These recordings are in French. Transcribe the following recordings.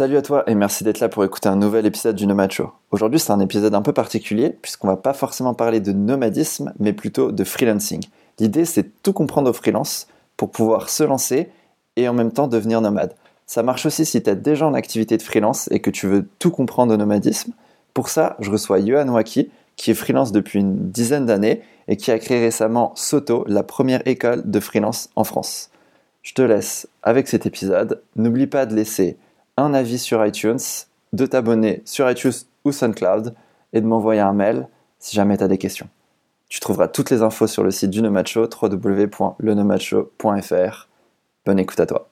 Salut à toi et merci d'être là pour écouter un nouvel épisode du Nomad Show. Aujourd'hui c'est un épisode un peu particulier puisqu'on va pas forcément parler de nomadisme mais plutôt de freelancing. L'idée c'est de tout comprendre au freelance pour pouvoir se lancer et en même temps devenir nomade. Ça marche aussi si tu es déjà en activité de freelance et que tu veux tout comprendre au nomadisme. Pour ça, je reçois Johan Waki qui est freelance depuis une dizaine d'années et qui a créé récemment Soto, la première école de freelance en France. Je te laisse avec cet épisode. N'oublie pas de laisser un avis sur iTunes, de t'abonner sur iTunes ou SoundCloud et de m'envoyer un mail si jamais tu as des questions. Tu trouveras toutes les infos sur le site du Nomad Show, www.lenomadshow.fr. Bonne écoute à toi.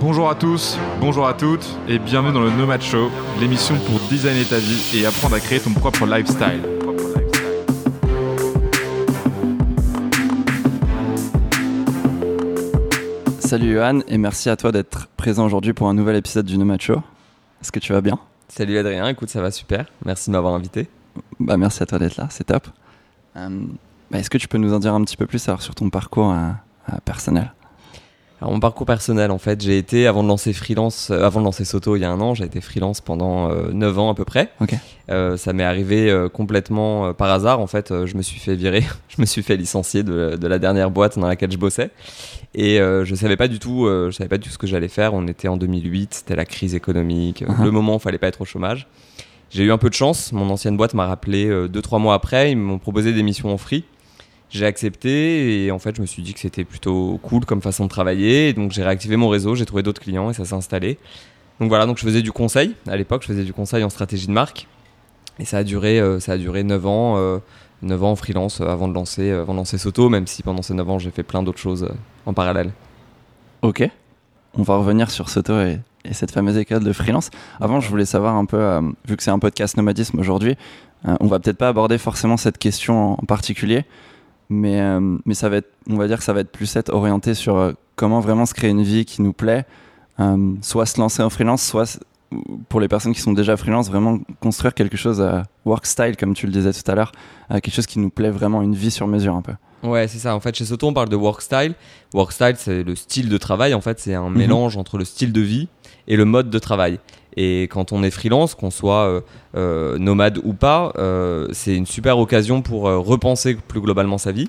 Bonjour à tous, bonjour à toutes et bienvenue dans le Nomad Show, l'émission pour designer ta vie et apprendre à créer ton propre lifestyle. Salut Johan et merci à toi d'être présent aujourd'hui pour un nouvel épisode du Nomad Show. Est-ce que tu vas bien? Salut Adrien, écoute ça va super, merci de m'avoir invité. Bah merci à toi d'être là, c'est top. Euh, bah, Est-ce que tu peux nous en dire un petit peu plus alors, sur ton parcours euh, euh, personnel? Alors mon parcours personnel, en fait, j'ai été avant de lancer freelance, euh, avant de lancer Soto il y a un an, j'ai été freelance pendant euh, 9 ans à peu près. Euh, ça m'est arrivé euh, complètement par hasard. En fait, je me suis fait virer, je me suis fait licencier de, de la dernière boîte dans laquelle je bossais, et je savais pas du tout, je savais pas du tout ce que j'allais faire. On était en 2008, c'était la crise économique, Uh-huh. le moment où il fallait pas être au chômage. J'ai eu un peu de chance. Mon ancienne boîte m'a rappelé euh, deux trois mois après. Ils m'ont proposé des missions en free. J'ai accepté et en fait je me suis dit que c'était plutôt cool comme façon de travailler. Donc j'ai réactivé mon réseau, j'ai trouvé d'autres clients et ça s'est installé. Donc voilà, donc je faisais du conseil. À l'époque, je faisais du conseil en stratégie de marque. Et ça a duré, euh, ça a duré 9 ans, euh, 9 ans en freelance euh, avant de lancer, euh, avant de lancer Soto, même si pendant ces 9 ans j'ai fait plein d'autres choses en parallèle. Ok. On va revenir sur Soto et, et cette fameuse école de freelance. Avant, je voulais savoir un peu, vu que c'est un podcast nomadisme aujourd'hui, on va peut-être pas aborder forcément cette question en particulier, mais, euh, mais ça va être, on va dire que ça va être plus être orienté sur euh, comment vraiment se créer une vie qui nous plaît, euh, soit se lancer en freelance, soit pour les personnes qui sont déjà freelance, vraiment construire quelque chose à work style, comme tu le disais tout à l'heure, quelque chose qui nous plaît vraiment, une vie sur mesure un peu. Ouais, c'est ça. En fait, chez Soto, on parle de work style. Work style, c'est le style de travail. En fait, c'est un mélange entre le style de vie et le mode de travail. Et quand on est freelance, qu'on soit euh, euh, nomade ou pas, euh, c'est une super occasion pour repenser plus globalement sa vie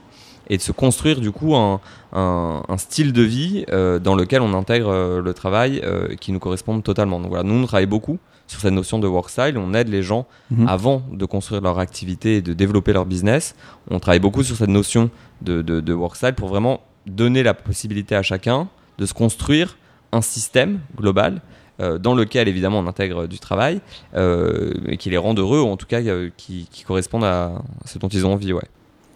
et de se construire du coup un, un, un style de vie euh, dans lequel on intègre euh, le travail euh, qui nous correspond totalement. Donc voilà, nous on travaille beaucoup sur cette notion de work style. On aide les gens Mhm. avant de construire leur activité et de développer leur business. On travaille beaucoup sur cette notion de, de, de work style pour vraiment donner la possibilité à chacun de se construire un système global euh, dans lequel évidemment on intègre du travail euh, et qui les rend heureux ou en tout cas euh, qui, correspondent à ce dont ils ont envie. Ouais.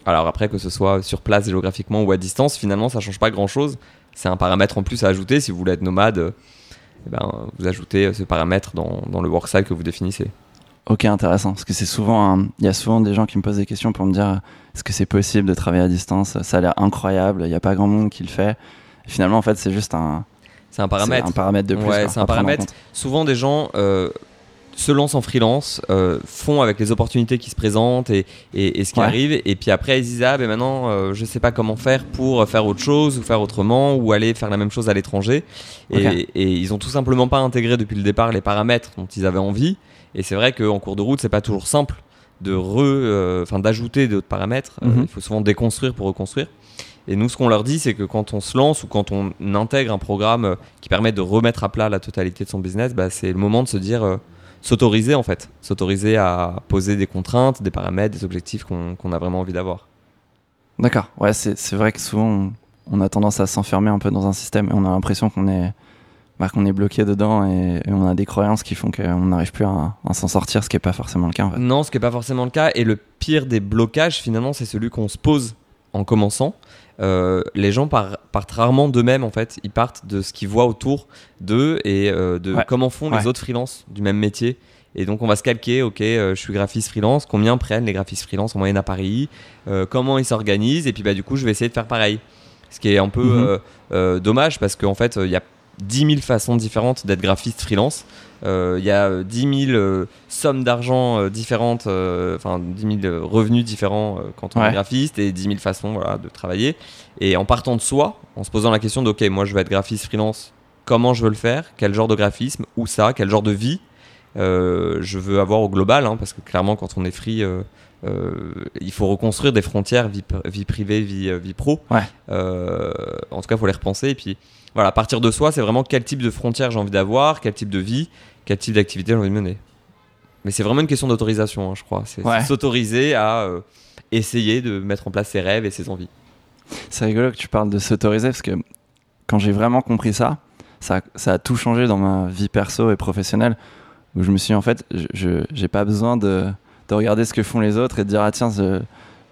Alors après que ce soit sur place géographiquement ou à distance, finalement ça change pas grand chose. C'est un paramètre en plus à ajouter si vous voulez être nomade. eh ben, vous ajoutez ce paramètre dans, dans le work style que vous définissez. Ok, intéressant. Parce que c'est souvent, il y a souvent des gens qui me posent des questions pour me dire est-ce que c'est possible de travailler à distance? Ça a l'air incroyable. Il n'y a pas grand monde qui le fait. Finalement, en fait, c'est juste un, C'est un paramètre. c'est un paramètre de plus. Ouais, c'est un paramètre. souvent des gens euh, se lancent en freelance, euh, font avec les opportunités qui se présentent et, et, et ce qui Ouais. arrive, et puis après ils disent ah ben maintenant euh, je sais pas comment faire pour faire autre chose ou faire autrement ou aller faire la même chose à l'étranger et, ils ont tout simplement pas intégré depuis le départ les paramètres dont ils avaient envie et c'est vrai qu'en cours de route c'est pas toujours simple de re, euh, enfin d'ajouter d'autres paramètres. Mhm. il faut souvent déconstruire pour reconstruire. Et nous, ce qu'on leur dit, c'est que quand on se lance ou quand on intègre un programme euh, qui permet de remettre à plat la totalité de son business, bah, c'est le moment de se dire, euh, s'autoriser en fait, s'autoriser à poser des contraintes, des paramètres, des objectifs qu'on a vraiment envie d'avoir. D'accord. Ouais, c'est c'est vrai que souvent, on, on a tendance à s'enfermer un peu dans un système et on a l'impression qu'on est, bah, qu'on est bloqué dedans et, et on a des croyances qui font qu'on n'arrive plus à, à s'en sortir, ce qui n'est pas forcément le cas. En fait. Non, ce qui n'est pas forcément le cas. Et le pire des blocages, finalement, c'est celui qu'on se pose en commençant. Euh, les gens par- partent rarement d'eux-mêmes, en fait. Ils partent de ce qu'ils voient autour d'eux et euh, de Ouais. comment font Ouais. les autres freelances du même métier. Et donc, on va se calquer, ok, euh, je suis graphiste freelance, combien prennent les graphistes freelance en moyenne à Paris, comment ils s'organisent, et puis bah, du coup, je vais essayer de faire pareil. Ce qui est un peu Mhm. dommage parce qu'en fait, il y a 10 000 façons différentes d'être graphiste freelance. Euh, Il y a euh, 10 000 euh, sommes d'argent euh, différentes, euh, enfin 10 000 euh, revenus différents euh, quand on Ouais. est graphiste et 10 000 façons voilà, de travailler. Et en partant de soi, en se posant la question de ok, moi je vais être graphiste freelance comment je veux le faire, quel genre de graphisme, où ça, quel genre de vie? Euh, je veux avoir au global, hein, parce que clairement, quand on est free, euh, euh, il faut reconstruire des frontières vie, vie privée, vie, vie pro. Ouais. en tout cas, il faut les repenser. Et puis, voilà, à partir de soi, c'est vraiment quel type de frontières j'ai envie d'avoir, quel type de vie, quel type d'activité j'ai envie de mener. Mais c'est vraiment une question d'autorisation, hein, je crois. C'est s'autoriser à essayer de mettre en place ses rêves et ses envies. C'est rigolo que tu parles de s'autoriser parce que quand j'ai vraiment compris ça, ça, ça, a tout changé dans ma vie perso et professionnelle où je me suis dit, en fait, je n'ai pas besoin de, de, regarder ce que font les autres et de dire, ah tiens,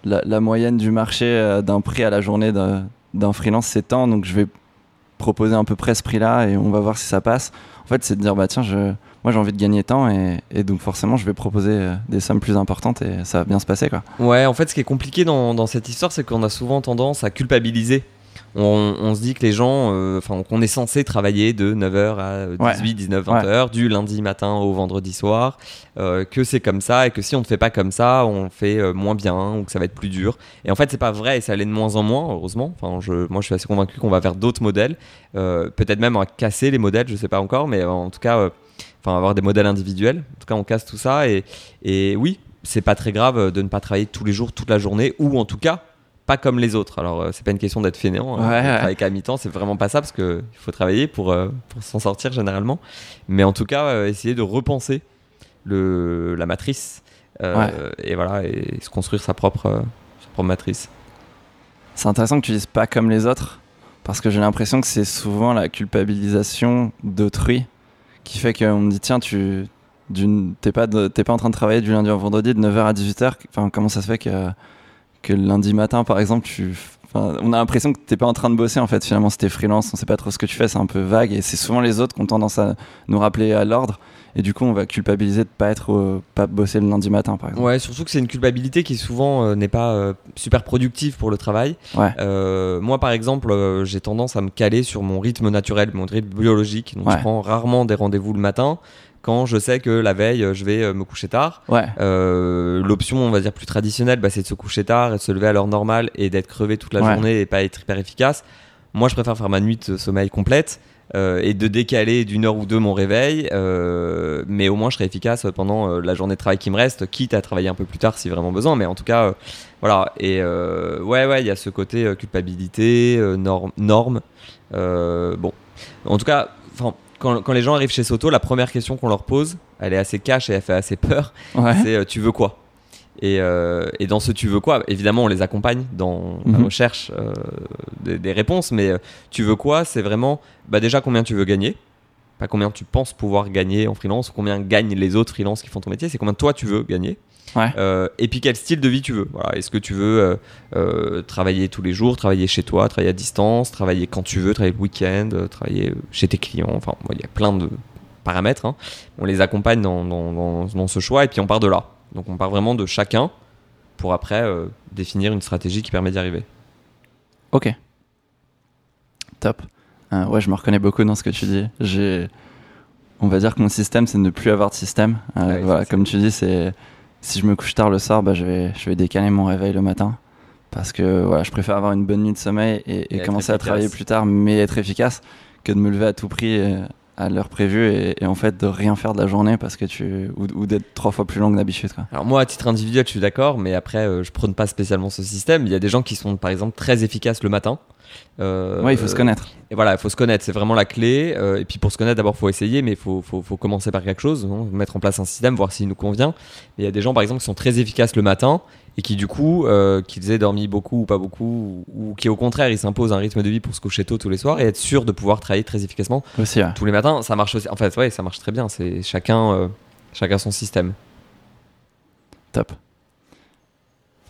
la, moyenne du marché euh, d'un prix à la journée d'un freelance, c'est tant, donc je vais proposer à peu près ce prix-là et on va voir si ça passe. En fait, c'est de dire, bah tiens, je, moi j'ai envie de gagner tant et, donc forcément je vais proposer euh, des sommes plus importantes et ça va bien se passer quoi. Ouais, en fait ce qui est compliqué dans cette histoire c'est qu'on a souvent tendance à culpabiliser on, se dit que les gens, euh, enfin, qu'on est censé travailler de 9h à 18, 19, 20 h du lundi matin au vendredi soir, euh, que c'est comme ça et que si on ne fait pas comme ça, on fait euh, moins bien ou que ça va être plus dur. Et en fait, c'est pas vrai et ça l'est de moins en moins, heureusement. Enfin, je, moi, je suis assez convaincu qu'on va vers d'autres modèles, peut-être même à casser les modèles, je sais pas encore, mais en tout cas, enfin, avoir des modèles individuels. En tout cas, on casse tout ça et, et oui, c'est pas très grave de ne pas travailler tous les jours, toute la journée, ou en tout cas pas comme les autres. Alors, euh, c'est pas une question d'être fainéant. Hein. Avec à mi-temps, c'est vraiment pas ça parce qu'il faut travailler pour, euh, pour s'en sortir généralement. Mais en tout cas, euh, essayer de repenser le, la matrice et voilà, et se construire sa propre, sa propre matrice. C'est intéressant que tu dises pas comme les autres parce que j'ai l'impression que c'est souvent la culpabilisation d'autrui qui fait qu'on me dit tiens, tu t'es pas, pas en train de travailler du lundi au vendredi de 9h à 18h. Enfin, comment ça se fait que que lundi matin, par exemple, tu, on a l'impression que t'es pas en train de bosser en fait. Finalement, c'était freelance, on sait pas trop ce que tu fais, c'est un peu vague et c'est souvent les autres qui ont tendance à nous rappeler à l'ordre. Et du coup, on va culpabiliser de pas être, pas bosser le lundi matin, par exemple. Ouais, surtout que c'est une culpabilité qui souvent euh, n'est pas euh, super productive pour le travail. Ouais. Euh, moi, par exemple, j'ai tendance à me caler sur mon rythme naturel, mon rythme biologique. Donc, je prends rarement des rendez-vous le matin quand je sais que la veille, je vais euh, me coucher tard. Ouais. Euh, L'option, on va dire, plus traditionnelle, bah, c'est de se coucher tard et de se lever à l'heure normale et d'être crevé toute la journée et pas être hyper efficace. Moi, je préfère faire ma nuit de sommeil complète. Euh, et de décaler d'une heure ou deux mon réveil, euh, mais au moins je serai efficace pendant euh, la journée de travail qui me reste, quitte à travailler un peu plus tard si vraiment besoin, mais en tout cas, voilà. Et ouais, ouais, il y a ce côté culpabilité, norme, norme. bon, en tout cas, enfin, quand, les gens arrivent chez Soto, la première question qu'on leur pose, elle est assez cash et elle fait assez peur. C'est euh, tu veux quoi? Euh, et, dans ce tu veux quoi, évidemment, on les accompagne dans la mhm. recherche euh, des, réponses, mais tu veux quoi C'est vraiment bah déjà combien tu veux gagner, pas combien tu penses pouvoir gagner en freelance, combien gagnent les autres freelances qui font ton métier, c'est combien toi tu veux gagner? Euh, et puis quel style de vie tu veux. Voilà. Est-ce que tu veux euh, euh, travailler tous les jours, travailler chez toi, travailler à distance, travailler quand tu veux, travailler le week-end, travailler chez tes clients. Enfin, il y a plein de paramètres. Hein. On les accompagne dans, dans, dans, ce choix et puis on part de là. Donc on part vraiment de chacun pour après définir une stratégie qui permet d'y arriver. Ok. Top. ouais, je me reconnais beaucoup dans ce que tu dis. J'ai, on va dire que mon système, c'est de ne plus avoir de système. voilà, comme tu dis, c'est si je me couche tard le soir, bah, je, vais, je vais décaler mon réveil le matin. Parce que voilà, je préfère avoir une bonne nuit de sommeil et, commencer à travailler plus tard, mais être efficace, que de me lever à tout prix à l'heure prévue et, en fait de rien faire de la journée parce que tu ou, d'être trois fois plus long que d'habitude. Alors moi, à titre individuel, je suis d'accord, mais après, euh, je prône pas spécialement ce système. Il y a des gens qui sont, par exemple, très efficaces le matin euh, ouais, il faut se connaître. Et voilà, il faut se connaître, c'est vraiment la clé. Euh, et puis pour se connaître, d'abord, il faut essayer, mais il faut, faut, faut, commencer par quelque chose, hein, mettre en place un système, voir s'il nous convient. Il y a des gens, par exemple, qui sont très efficaces le matin et qui, du coup, euh, qu'ils aient dormi beaucoup ou pas beaucoup, ou, qui, au contraire, ils s'imposent un rythme de vie pour se coucher tôt tous les soirs et être sûr de pouvoir travailler très efficacement aussi, tous les matins. Ça marche aussi. En fait, ouais, ça marche très bien. C'est chacun, euh, chacun son système. Top.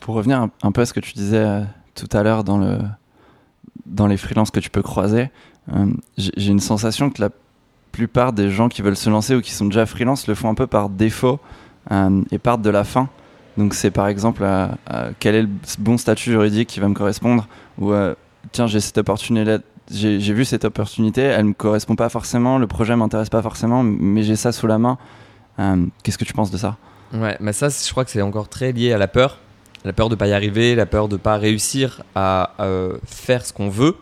Pour revenir un peu à ce que tu disais tout à l'heure dans le dans les freelances que tu peux croiser, euh, j'ai une sensation que la plupart des gens qui veulent se lancer ou qui sont déjà freelance le font un peu par défaut euh, et partent de la fin. Donc c'est par exemple quel est le bon statut juridique qui va me correspondre ou euh, tiens j'ai cette opportunité j'ai vu cette opportunité, elle me correspond pas forcément, le projet m'intéresse pas forcément, mais j'ai ça sous la main. Qu'est-ce que tu penses de ça? Ouais, mais ça, je crois que c'est encore très lié à la peur la peur de pas y arriver, la peur de pas réussir à euh, faire ce qu'on veut.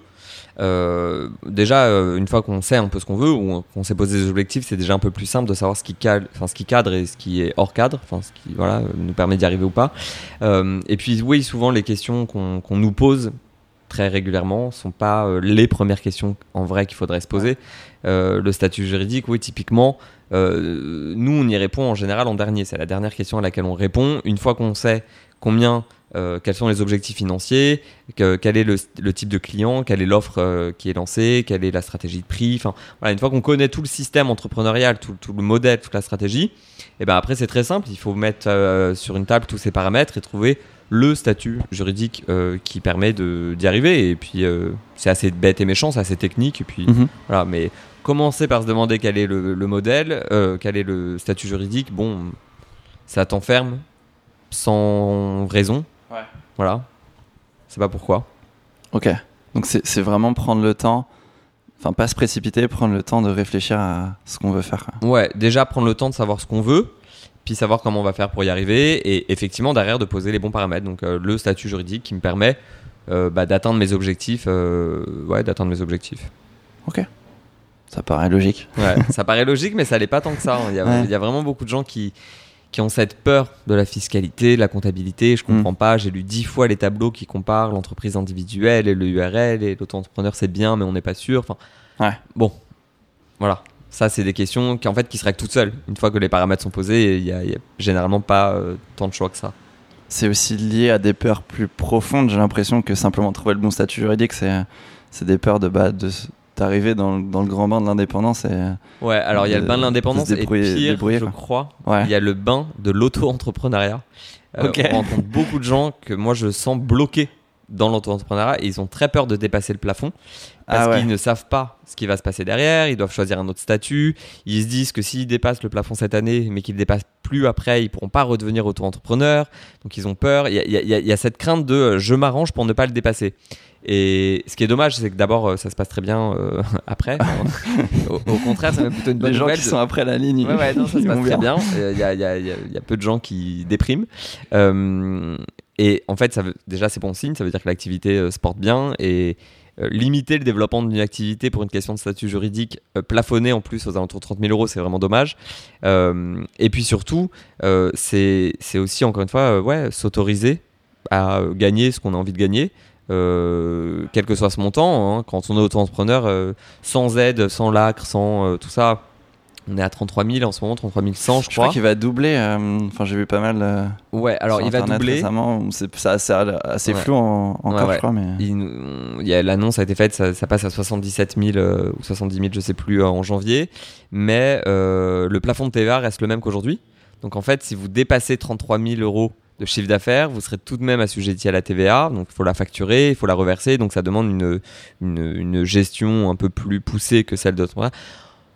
Euh, déjà, euh, une fois qu'on sait un peu ce qu'on veut ou qu'on s'est posé des objectifs, c'est déjà un peu plus simple de savoir ce qui, enfin, ce qui cadre et ce qui est hors cadre, enfin, ce qui voilà, nous permet d'y arriver ou pas. Euh, et puis, oui, souvent, les questions qu'on nous pose très régulièrement sont pas euh, les premières questions en vrai qu'il faudrait se poser. Euh, le statut juridique, oui, typiquement, euh, nous, on y répond en général en dernier. C'est la dernière question à laquelle on répond. Une fois qu'on sait combien, euh, quels sont les objectifs financiers, que- quel est le, le type de client, quelle est l'offre euh, qui est lancée, quelle est la stratégie de prix. Enfin, voilà, une fois qu'on connaît tout le système entrepreneurial, tout, tout le modèle, toute la stratégie, et ben après c'est très simple. Il faut mettre euh, sur une table tous ces paramètres et trouver le statut juridique qui permet d'y arriver. Et puis c'est assez bête et méchant, c'est assez technique. Et puis Mhm. voilà, mais commencer par se demander quel est le, le modèle, quel est le statut juridique, bon, ça t'enferme sans raison. Ouais. Voilà. C'est pas pourquoi. Ok. Donc c'est vraiment prendre le temps, enfin pas se précipiter, prendre le temps de réfléchir à ce qu'on veut faire. quoi. Ouais, déjà prendre le temps de savoir ce qu'on veut, puis savoir comment on va faire pour y arriver, et effectivement derrière de poser les bons paramètres. Donc euh, le statut juridique qui me permet euh, bah, d'atteindre mes objectifs. euh, ouais, d'atteindre mes objectifs. Ça paraît logique. Ouais, ça paraît logique, mais ça l'est pas tant que ça. hein. Il y, a, Ouais. il y a vraiment beaucoup de gens qui, qui ont cette peur de la fiscalité, de la comptabilité. Je comprends pas. J'ai lu dix fois les tableaux qui comparent l'entreprise individuelle et le URL et l'auto-entrepreneur, c'est bien, mais on n'est pas sûr. Enfin, Ouais. Bon, voilà. Ça, c'est des questions qui, en fait, qui se règlent toutes seules. Une fois que les paramètres sont posés, il y y a généralement pas euh, tant de choix que ça. C'est aussi lié à des peurs plus profondes. J'ai l'impression que simplement trouver le bon statut juridique, c'est c'est des peurs de bah, de d'arriver dans, dans le grand bain de l'indépendance et Ouais, alors il y a le bain de l'indépendance et pire, je crois, ouais. il y a le bain de l'auto-entrepreneuriat. Euh, Ok. On rencontre beaucoup de gens que moi je sens bloqués dans l'auto-entrepreneuriat et ils ont très peur de dépasser le plafond parce Ah ouais. qu'ils ne savent pas ce qui va se passer derrière, ils doivent choisir un autre statut, ils se disent que s'ils dépassent le plafond cette année mais qu'ils ne dépassent plus après, ils pourront pas redevenir auto-entrepreneurs, donc ils ont peur, il y a, il y a- il y a- il y a cette crainte de euh, je m'arrange pour ne pas le dépasser. Et ce qui est dommage, c'est que d'abord euh, ça se passe très bien euh, après. au, au contraire, c'est même plutôt une bonne les gens nouvelle. qui de- sont après la ligne, Ouais, ouais, non, ça se passe très bien. Il y, a, il y a- il y a- il y a peu de gens qui dépriment. Euh, et en fait, ça veut, déjà, c'est bon signe. Ça veut dire que l'activité euh, se porte bien. Et euh, limiter le développement d'une activité pour une question de statut juridique euh, plafonné en plus aux alentours de 30 000 euros, c'est vraiment dommage. Euh, et puis surtout, euh, c'est aussi, encore une fois, euh, ouais, s'autoriser à euh, gagner ce qu'on a envie de gagner. Euh, quel que soit ce montant, hein. quand on est auto-entrepreneur, euh, sans aide, sans lacre, sans euh, tout ça, on est à 33 000 en ce moment, 33 100 je Je crois crois. qu'il va doubler. Enfin, j'ai vu pas mal. Ouais, alors sur il va doubler. Récemment, c'est assez Ouais. flou en- encore, Ouais, ouais. je crois, mais. Il L'annonce a été faite, ça, ça passe à 77 000 euh, ou 70 000, je sais plus, en janvier. Mais le plafond de TVA reste le même qu'aujourd'hui. Donc en fait, si vous dépassez 33 000 euros de chiffre d'affaires, vous serez tout de même assujetti à la TVA. Donc il faut la facturer, il faut la reverser. Donc ça demande une, une, gestion un peu plus poussée que celle d'autres.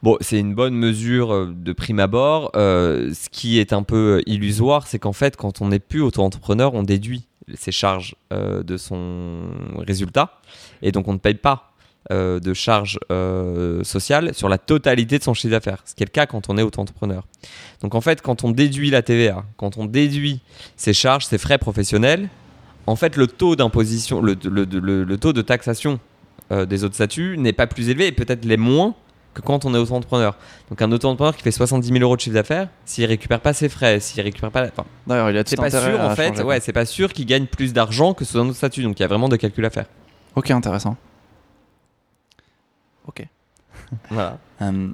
Bon, c'est une bonne mesure euh, de prime abord. Euh, ce qui est un peu illusoire, c'est qu'en fait, quand on n'est plus auto-entrepreneur, on déduit ses charges euh, de son résultat. Et donc, on ne paye pas euh, de charges euh, sociales sur la totalité de son chiffre d'affaires. Ce qui est le cas quand on est auto-entrepreneur. Donc, en fait, quand on déduit la TVA, quand on déduit ses charges, ses frais professionnels, en fait, le taux d'imposition, le, le- le- le taux de taxation euh, des autres statuts n'est pas plus élevé et peut-être les moins que quand on est auto-entrepreneur. Donc un auto-entrepreneur qui fait 70 000 euros de chiffre d'affaires, s'il récupère pas ses frais, s'il récupère pas, enfin, D'ailleurs, il a c'est pas sûr en fait. Ouais, c'est pas sûr qu'il gagne plus d'argent que sous un autre statut. Donc il y a vraiment des calculs à faire. Ok, intéressant. Ok. Voilà. Euh,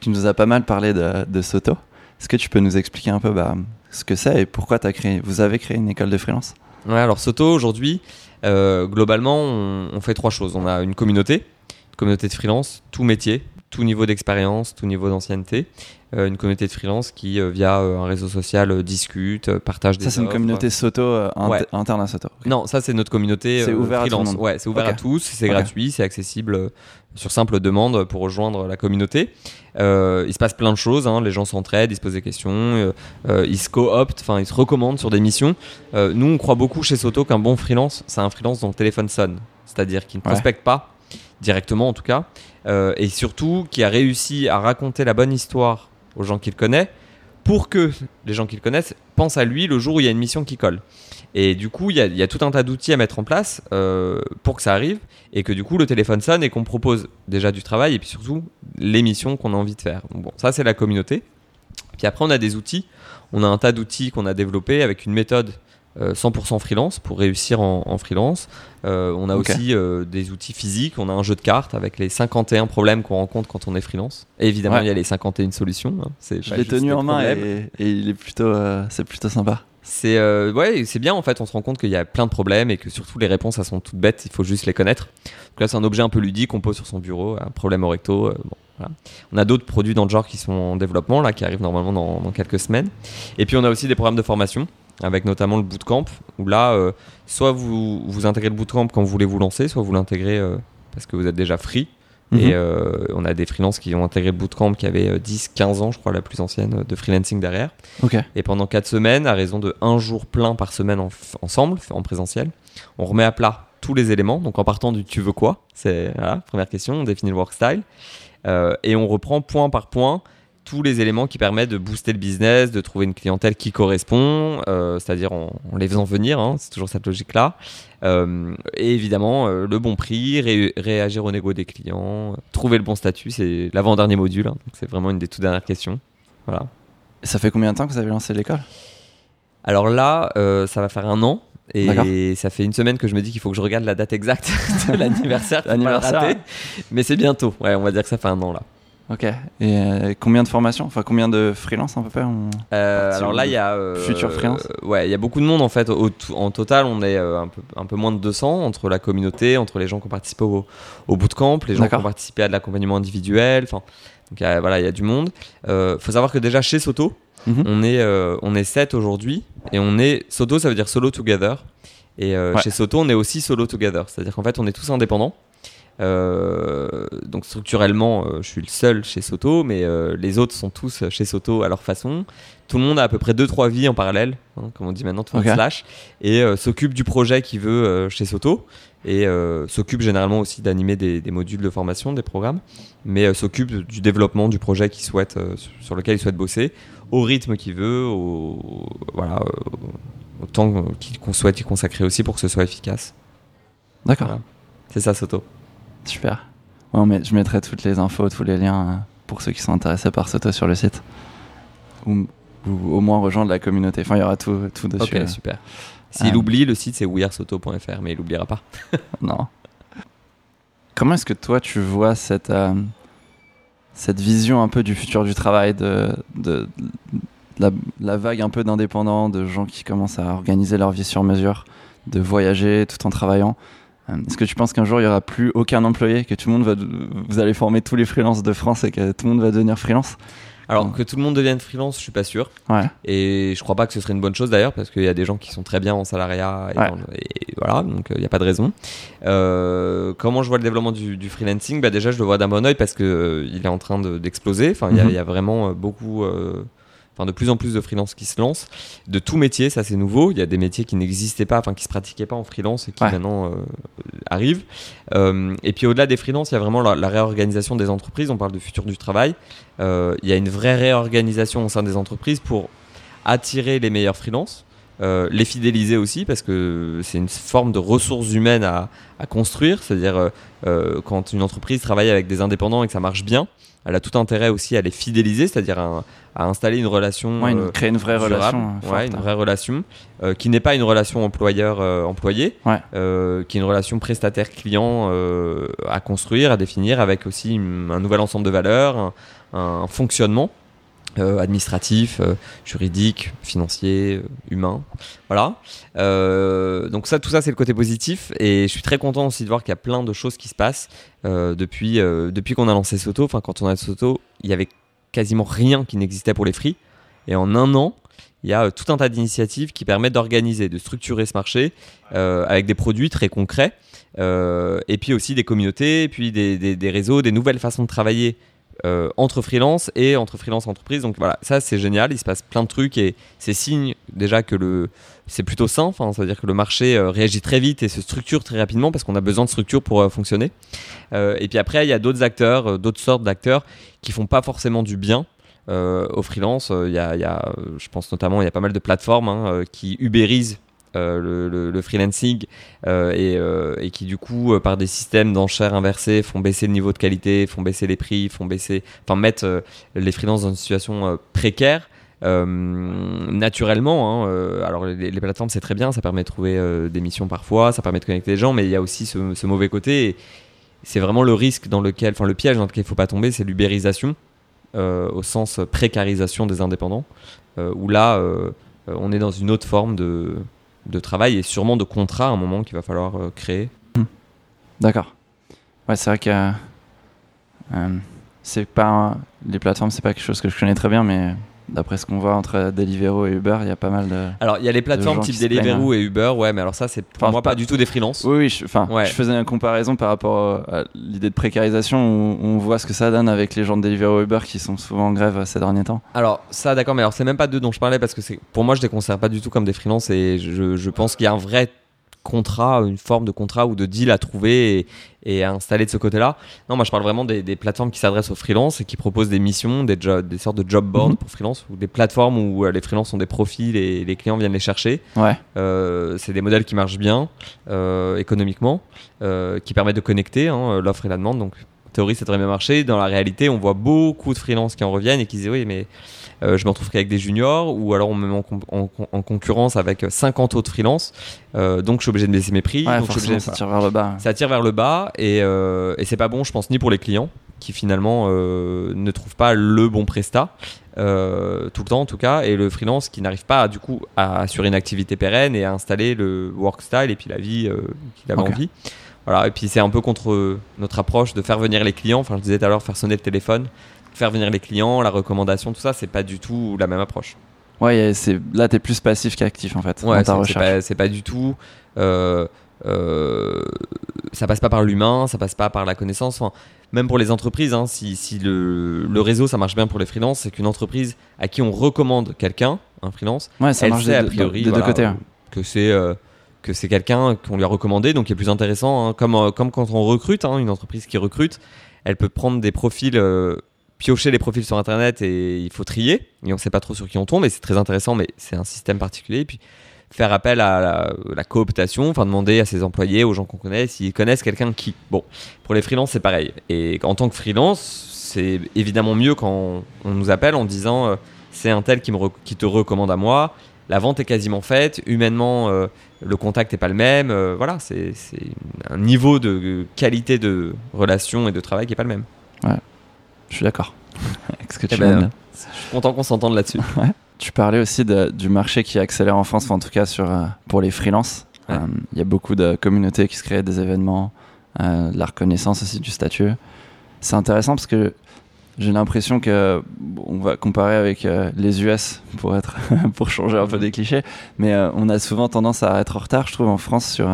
tu nous as pas mal parlé de, de Soto. Est-ce que tu peux nous expliquer un peu bah, ce que c'est et pourquoi as créé, vous avez créé une école de freelance? Ouais, alors Soto aujourd'hui, euh, globalement, on, on fait trois choses. On a une communauté, une communauté de freelance, tout métier, tout niveau d'expérience, tout niveau d'ancienneté. Euh, une communauté de freelance qui, euh, via euh, un réseau social, discute, partage des Ça, c'est une communauté Soto Ouais. interne à Soto. Non, ça c'est notre communauté C'est ouvert à freelance. monde. Ouais, c'est ouvert à tous, c'est gratuit, c'est accessible sur simple demande pour rejoindre la communauté. Il se passe plein de choses, hein, les gens s'entraident, ils se posent des questions, ils se co-optent, enfin ils se recommandent sur des missions. Nous, on croit beaucoup chez Soto qu'un bon freelance, c'est un freelance dont le téléphone sonne, c'est-à-dire qui ne Ouais. prospecte pas directement en tout cas, euh, et surtout qui a réussi à raconter la bonne histoire aux gens qu'il connaît pour que les gens qu'il connaissent pensent à lui le jour où il y a une mission qui colle. Et du coup, il y a, tout un tas d'outils à mettre en place euh, pour que ça arrive et que du coup, le téléphone sonne et qu'on propose déjà du travail et puis surtout l'émission qu'on a envie de faire. Bon, ça, c'est la communauté. Puis après, on a des outils. On a un tas d'outils qu'on a développés avec une méthode 100% freelance pour réussir en, en freelance. Euh, on a aussi euh, des outils physiques. On a un jeu de cartes avec les 51 problèmes qu'on rencontre quand on est freelance. Et évidemment, Ouais. il y a les 51 solutions. hein. C'est Je l'ai tenu en main et, et il est plutôt, euh, c'est plutôt sympa. C'est euh, ouais, c'est bien en fait. On se rend compte qu'il y a plein de problèmes et que surtout les réponses elles sont toutes bêtes. Il faut juste les connaître. Donc là, c'est un objet un peu ludique qu'on pose sur son bureau. Un problème au recto. euh, bon, voilà. On a d'autres produits dans le genre qui sont en développement là, qui arrivent normalement dans, dans quelques semaines. Et puis on a aussi des programmes de formation avec notamment le bootcamp où là, euh, soit vous vous intégrez le bootcamp quand vous voulez vous lancer, soit vous l'intégrez euh, parce que vous êtes déjà free. Mhm. Et euh, on a des freelances qui ont intégré le bootcamp qui avaient euh, 10-15 ans, je crois, la plus ancienne de freelancing derrière. Et pendant 4 semaines, à raison de un jour plein par semaine en- ensemble, en présentiel, on remet à plat tous les éléments. Donc en partant du tu veux quoi C'est la première question, on définit le work style. Et on reprend point par point tous les éléments qui permettent de booster le business, de trouver une clientèle qui correspond, euh, c'est-à-dire en, en les faisant venir, hein, c'est toujours cette logique-là. Euh, et évidemment, euh, le bon prix, ré- réagir au négo des clients, trouver le bon statut, c'est l'avant-dernier module. hein. c'est vraiment une des toutes dernières questions. Voilà. Ça fait combien de temps que vous avez lancé l'école? Alors là, ça va faire un an. Et ça fait une semaine que je me dis qu'il faut que je regarde la date exacte de l'anniversaire. L'anniversaire. Mais c'est bientôt. Ouais, on va dire que ça fait un an là. Ok. Et euh, combien de formations? Enfin, combien de freelance à peu près on- Euh, alors là, il y a. euh, futur freelance euh, Ouais, il y a beaucoup de monde en fait. Au en total, on est un, peu, un peu moins de 200 entre la communauté, entre les gens qui ont participé au, au bootcamp, les gens qui ont participé à de l'accompagnement individuel. Enfin, donc il y a- voilà, il y a du monde. Euh, faut savoir que déjà chez Soto, Mhm. on est on est 7 aujourd'hui et on est Soto, ça veut dire solo together. Et Ouais. chez Soto, on est aussi solo together, c'est-à-dire qu'en fait, on est tous indépendants. Euh, donc structurellement, euh, je suis le seul chez Soto, mais euh, les autres sont tous chez Soto à leur façon. Tout le monde a à peu près deux trois vies en parallèle, hein, comme on dit maintenant, tout le monde Ok. slash, et s'occupe du projet qu'il veut chez Soto, et euh, s'occupe généralement aussi d'animer des, des modules de formation, des programmes, mais euh, s'occupe du développement du projet qu'il souhaite, euh, sur- lequel il souhaite bosser, au rythme qu'il veut, au, voilà, au temps qu'on souhaite y consacrer aussi pour que ce soit efficace. D'accord. Voilà. C'est ça, Soto. Super. Ouais, mais je mettrai toutes les infos, tous les liens euh, pour ceux qui sont intéressés par Soto sur le site. Ou, ou au moins rejoindre la communauté. Enfin, il y aura tout, tout dessus. Ok, euh. super. S'il Euh, oublie, le site c'est wearesoto.fr, mais il oubliera pas. Non. Comment est-ce que toi tu vois cette, euh, cette vision un peu du futur du travail, de, de, de la, la vague un peu d'indépendants, de gens qui commencent à organiser leur vie sur mesure, de voyager tout en travaillant? Est-ce que tu penses qu'un jour il y aura plus aucun employé, que tout le monde va, vous allez former tous les freelances de France et que tout le monde va devenir freelance? Alors que tout le monde devienne freelance, je suis pas sûr. Ouais. Et je crois pas que ce serait une bonne chose d'ailleurs, parce qu'il y a des gens qui sont très bien en salariat. Et, Ouais. dans le- et voilà, donc il n'y a pas de raison. Euh, comment je vois le développement du, du freelancing? Bah Déjà, je le vois d'un bon oeil parce que euh, il est en train de- d'exploser. Enfin, il y a- Mhm. il y, a vraiment euh, beaucoup. Enfin, de plus en plus de freelance qui se lancent, de tout métier, ça c'est nouveau. Il y a des métiers qui n'existaient pas, enfin qui se pratiquaient pas en freelance et qui Ouais. maintenant euh, arrivent. Euh, et puis au-delà des freelances, il y a vraiment la, la réorganisation des entreprises. On parle du futur du travail. Euh, il y a une vraie réorganisation au sein des entreprises pour attirer les meilleurs freelances, euh, les fidéliser aussi parce que c'est une forme de ressources humaines à, à construire. C'est-à-dire euh, euh, quand une entreprise travaille avec des indépendants et que ça marche bien, elle a tout intérêt aussi à les fidéliser, c'est-à-dire à, à installer une relation. Ouais, une- créer une vraie durable. relation. Ouais, forte. une vraie relation euh, qui n'est pas une relation employeur-employé, Ouais. euh, qui est une relation prestataire-client à construire, à définir, avec aussi un nouvel ensemble de valeurs, un, un fonctionnement euh, administratif, euh, juridique, financier, euh, humain. Voilà. Euh, donc ça, tout ça, c'est le côté positif. Et je suis très content aussi de voir qu'il y a plein de choses qui se passent euh, depuis, depuis qu'on a lancé Soto. Enfin, quand on a Soto, il y avait quasiment rien qui n'existait pour les free. Et en un an, il y a tout un tas d'initiatives qui permettent d'organiser, de structurer ce marché avec des produits très concrets. et puis aussi des communautés, puis des, réseaux, des nouvelles façons de travailler entre freelance et entre freelance entreprise. Donc voilà, ça c'est génial, il se passe plein de trucs et c'est signe déjà que le c'est plutôt sain, enfin, c'est-à-dire que le marché euh, réagit très vite et se structure très rapidement parce qu'on a besoin de structure pour euh, fonctionner. Euh, et puis après, il y a d'autres acteurs, euh, d'autres sortes d'acteurs qui font pas forcément du bien. Euh, aux freelance, Euh, il y a, euh, je pense notamment, il y a pas mal de plateformes hein, euh, qui ubérisent le, le, freelancing et, et, qui du coup par des systèmes d'enchères inversés font baisser le niveau de qualité, font baisser les prix, font baisser, enfin mettre les freelances dans une situation précaire. Euh, naturellement. Hein, euh, alors les, plateformes c'est très bien, ça permet de trouver euh, des missions parfois, ça permet de connecter les gens, mais il y a aussi ce, mauvais côté. c'est vraiment le risque dans lequel, enfin le piège dans lequel il ne faut pas tomber, c'est l'ubérisation au sens précarisation des indépendants, où là on est dans une autre forme de, de travail et sûrement de contrat à un moment qu'il va falloir créer. D'accord. Ouais, c'est vrai que c'est pas les plateformes, c'est pas quelque chose que je connais très bien, mais D'après ce qu'on voit entre Deliveroo et Uber, il y a pas mal de. Alors, il y a les plateformes type Deliveroo et Uber, ouais, mais alors ça, c'est pour moi pas, du tout des freelances. Oui, oui, enfin, je, faisais une comparaison par rapport à l'idée de précarisation où on voit ce que ça donne avec les gens de Deliveroo et Uber qui sont souvent en grève ces derniers temps. Alors, ça, d'accord, mais alors c'est même pas d'eux dont je parlais parce que pour moi, je les considère pas du tout comme des freelances et je, je pense qu'il y a un vrai contrat, une forme de contrat ou de deal à trouver et, à installer de ce côté-là. Non, moi je parle vraiment des, plateformes qui s'adressent aux freelances et qui proposent des missions, des, des sortes de job boards mhm. pour freelance ou des plateformes où euh, les freelances ont des profils et les clients viennent les chercher. Ouais. Euh, c'est des modèles qui marchent bien euh, économiquement, qui permettent de connecter hein, l'offre et la demande. Donc théorie ça devrait bien marcher. Dans la réalité, on voit beaucoup de freelances qui en reviennent et qui disent oui mais euh, je me retrouve qu'avec des juniors ou alors on me met en, concurrence avec 50 autres freelances. Euh, donc je suis obligé de baisser mes prix. donc ça tire vers le bas. Ça tire vers le bas et, euh, et c'est pas bon, je pense, ni pour les clients qui finalement ne trouvent pas le bon prestat. tout le temps en tout cas, et le freelance qui n'arrive pas du coup à assurer une activité pérenne et à installer le work style et puis la vie qu'il avait envie. Voilà, et puis c'est un peu contre notre approche de faire venir les clients. Enfin, je disais tout à l'heure, faire sonner le téléphone faire venir les clients, la recommandation, tout ça, c'est pas du tout la même approche. Ouais, c'est là t'es plus passif qu'actif en fait. Ouais, c'est pas, pas, du tout. Euh, euh, ça passe pas par l'humain, ça passe pas par la connaissance. Enfin, même pour les entreprises, hein, si, si le, le, réseau ça marche bien pour les freelances, c'est qu'une entreprise à qui on recommande quelqu'un, un freelance, ouais, ça elle marche sait a priori de, deux côtés. que c'est euh, que c'est quelqu'un qu'on lui a recommandé, donc qui est plus intéressant. Hein, comme, euh, comme quand on recrute, hein, une entreprise qui recrute, elle peut prendre des profils piocher les profils sur internet et il faut trier et on sait pas trop sur qui on tombe et c'est très intéressant mais c'est un système particulier et puis faire appel à la, cooptation enfin demander à ses employés aux gens qu'on connaît s'ils connaissent quelqu'un qui bon pour les freelances c'est pareil et en tant que freelance c'est évidemment mieux quand on nous appelle en disant euh, c'est un tel qui, me qui te recommande à moi la vente est quasiment faite humainement euh, le contact n'est pas le même euh, voilà c'est un niveau de qualité de relation et de travail qui est pas le même ouais je suis d'accord avec ce que tu eh ben, Je suis content qu'on s'entende là-dessus. Tu parlais aussi du marché qui accélère en France, en tout cas sur, euh, pour les freelances. Il y a beaucoup de communautés qui se créent des événements, euh, la reconnaissance aussi du statut. C'est intéressant parce que j'ai l'impression que on va comparer avec les US pour être pour changer un peu des clichés, mais on a souvent tendance à être en retard, je trouve, en France sur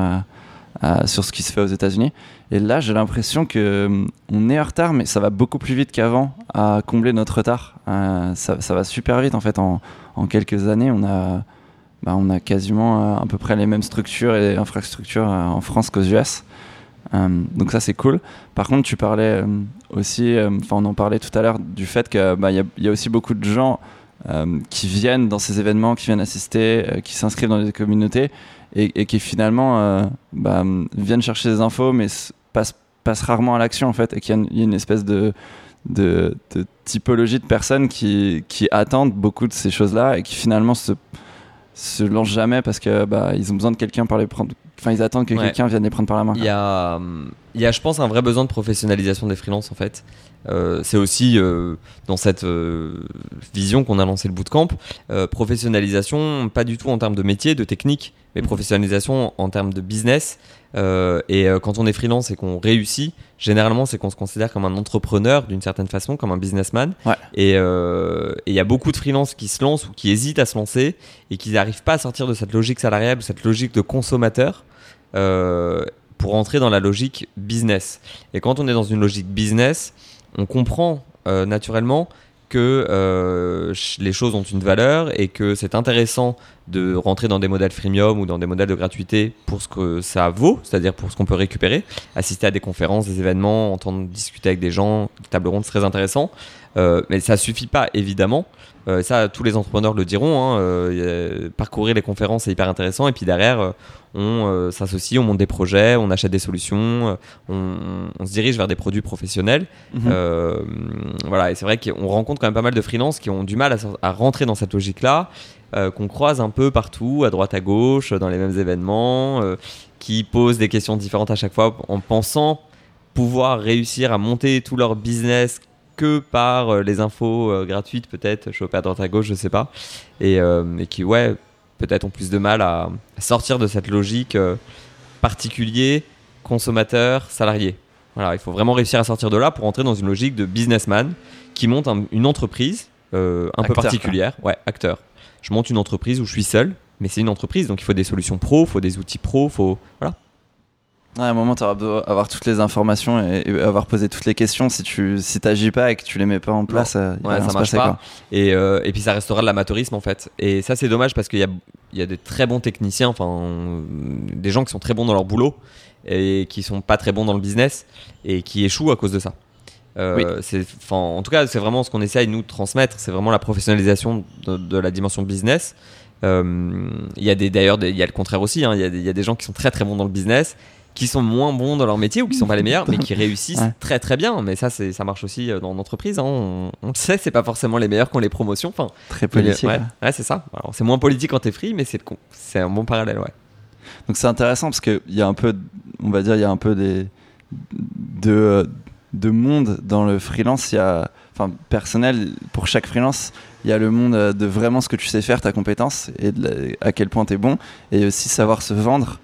sur ce qui se fait aux États-Unis. Et là, j'ai l'impression que hum, on est en retard, mais ça va beaucoup plus vite qu'avant à combler notre retard. Euh, ça, va super vite en fait. En, quelques années, on a, bah, on a quasiment euh, à peu près les mêmes structures et infrastructures euh, en France qu'aux US. Hum, donc ça c'est cool. Par contre, tu parlais hum, aussi, enfin on en parlait tout à l'heure du fait que bah, il y, y, a aussi beaucoup de gens qui viennent dans ces événements, qui viennent assister, qui s'inscrivent dans les communautés et, qui finalement euh, bah, viennent chercher des infos mais passent, rarement à l'action en fait et qu'il y, a une espèce de, typologie de personnes qui, attendent beaucoup de ces choses-là et qui finalement se, lancent jamais parce que bah, ont besoin de quelqu'un pour les prendre enfin ils attendent que quelqu'un vienne les prendre par la main il y a il y a je pense un vrai besoin de professionnalisation des freelances en fait. Euh, c'est aussi euh, dans cette vision qu'on a lancé le bootcamp professionnalisation pas du tout en termes de métier de technique mais professionnalisation en termes de business. Euh, et euh, quand on est freelance et qu'on réussit, généralement, c'est qu'on se considère comme un entrepreneur d'une certaine façon, comme un businessman. Euh, et il y a beaucoup de freelances qui se lancent ou qui hésitent à se lancer et qui n'arrivent pas à sortir de cette logique salariale, cette logique de consommateur. pour entrer dans la logique business. Et quand on est dans une logique business, on comprend naturellement que euh, les choses ont une valeur et que c'est intéressant de rentrer dans des modèles freemium ou dans des modèles de gratuité pour ce que ça vaut, c'est-à-dire pour ce qu'on peut récupérer, assister à des conférences, des événements, entendre discuter avec des gens, des tables rondes, c'est très intéressant. Euh, mais ça suffit pas, évidemment. Euh, ça, tous les entrepreneurs le diront. hein, euh, parcourir les conférences, c'est hyper intéressant. Et puis derrière, euh, on euh, s'associe, on monte des projets, on achète des solutions, euh, on, on se dirige vers des produits professionnels. Mhm. Euh, voilà, et c'est vrai qu'on rencontre quand même pas mal de freelances qui ont du mal à rentrer dans cette logique-là, euh, qu'on croise un peu partout, à droite, à gauche, dans les mêmes événements, euh, qui posent des questions différentes à chaque fois en pensant pouvoir réussir à monter tout leur business que par euh, les infos gratuites peut-être chopées à droite à gauche je sais pas. Et, et qui ouais peut-être ont plus de mal à sortir de cette logique particulier consommateur salarié. Voilà il faut vraiment réussir à sortir de là pour entrer dans une logique de businessman qui monte un- une entreprise un peu particulière. Ouais acteur je monte une entreprise où je suis seul mais c'est une entreprise donc il faut des solutions pro il faut des outils pro faut voilà Ouais, à un moment, tu auras besoin d'avoir toutes les informations et, et avoir posé toutes les questions. Si tu si t'agis pas et que tu les mets pas en place, euh, il Ouais, ça se marche passer, pas. quoi. Et, euh, et puis ça restera de l'amateurisme en fait. Et ça c'est dommage parce qu'il y a, il y a des très bons techniciens, enfin des gens qui sont très bons dans leur boulot et qui sont pas très bons dans le business et qui échouent à cause de ça. Euh, c'est, en tout cas, c'est vraiment ce qu'on essaye nous de transmettre. C'est vraiment la professionnalisation de, de la dimension business. Euh, Il y a des d'ailleurs, il y a le contraire aussi. hein. Il y, a des- il y a des gens qui sont très très bons dans le business, qui sont moins bons dans leur métier ou qui sont pas les meilleurs, mais qui réussissent Ouais. très très bien. Mais ça, c'est, ça marche aussi euh, dans l'entreprise. hein. On, on le sait, c'est pas forcément les meilleurs qui ont les promotions. Enfin, Très politique. Ouais, c'est ça. Alors, c'est moins politique quand t'es free, mais c'est, le con- c'est un bon parallèle, ouais. Donc c'est intéressant parce qu'il y a un peu, on va dire, il y a un peu des, de, de monde dans le freelance. Il y a, enfin, personnel, pour chaque freelance, il y a le monde euh, de vraiment ce que tu sais faire, ta compétence et de la- à quel point tu es bon. Et aussi savoir se vendre,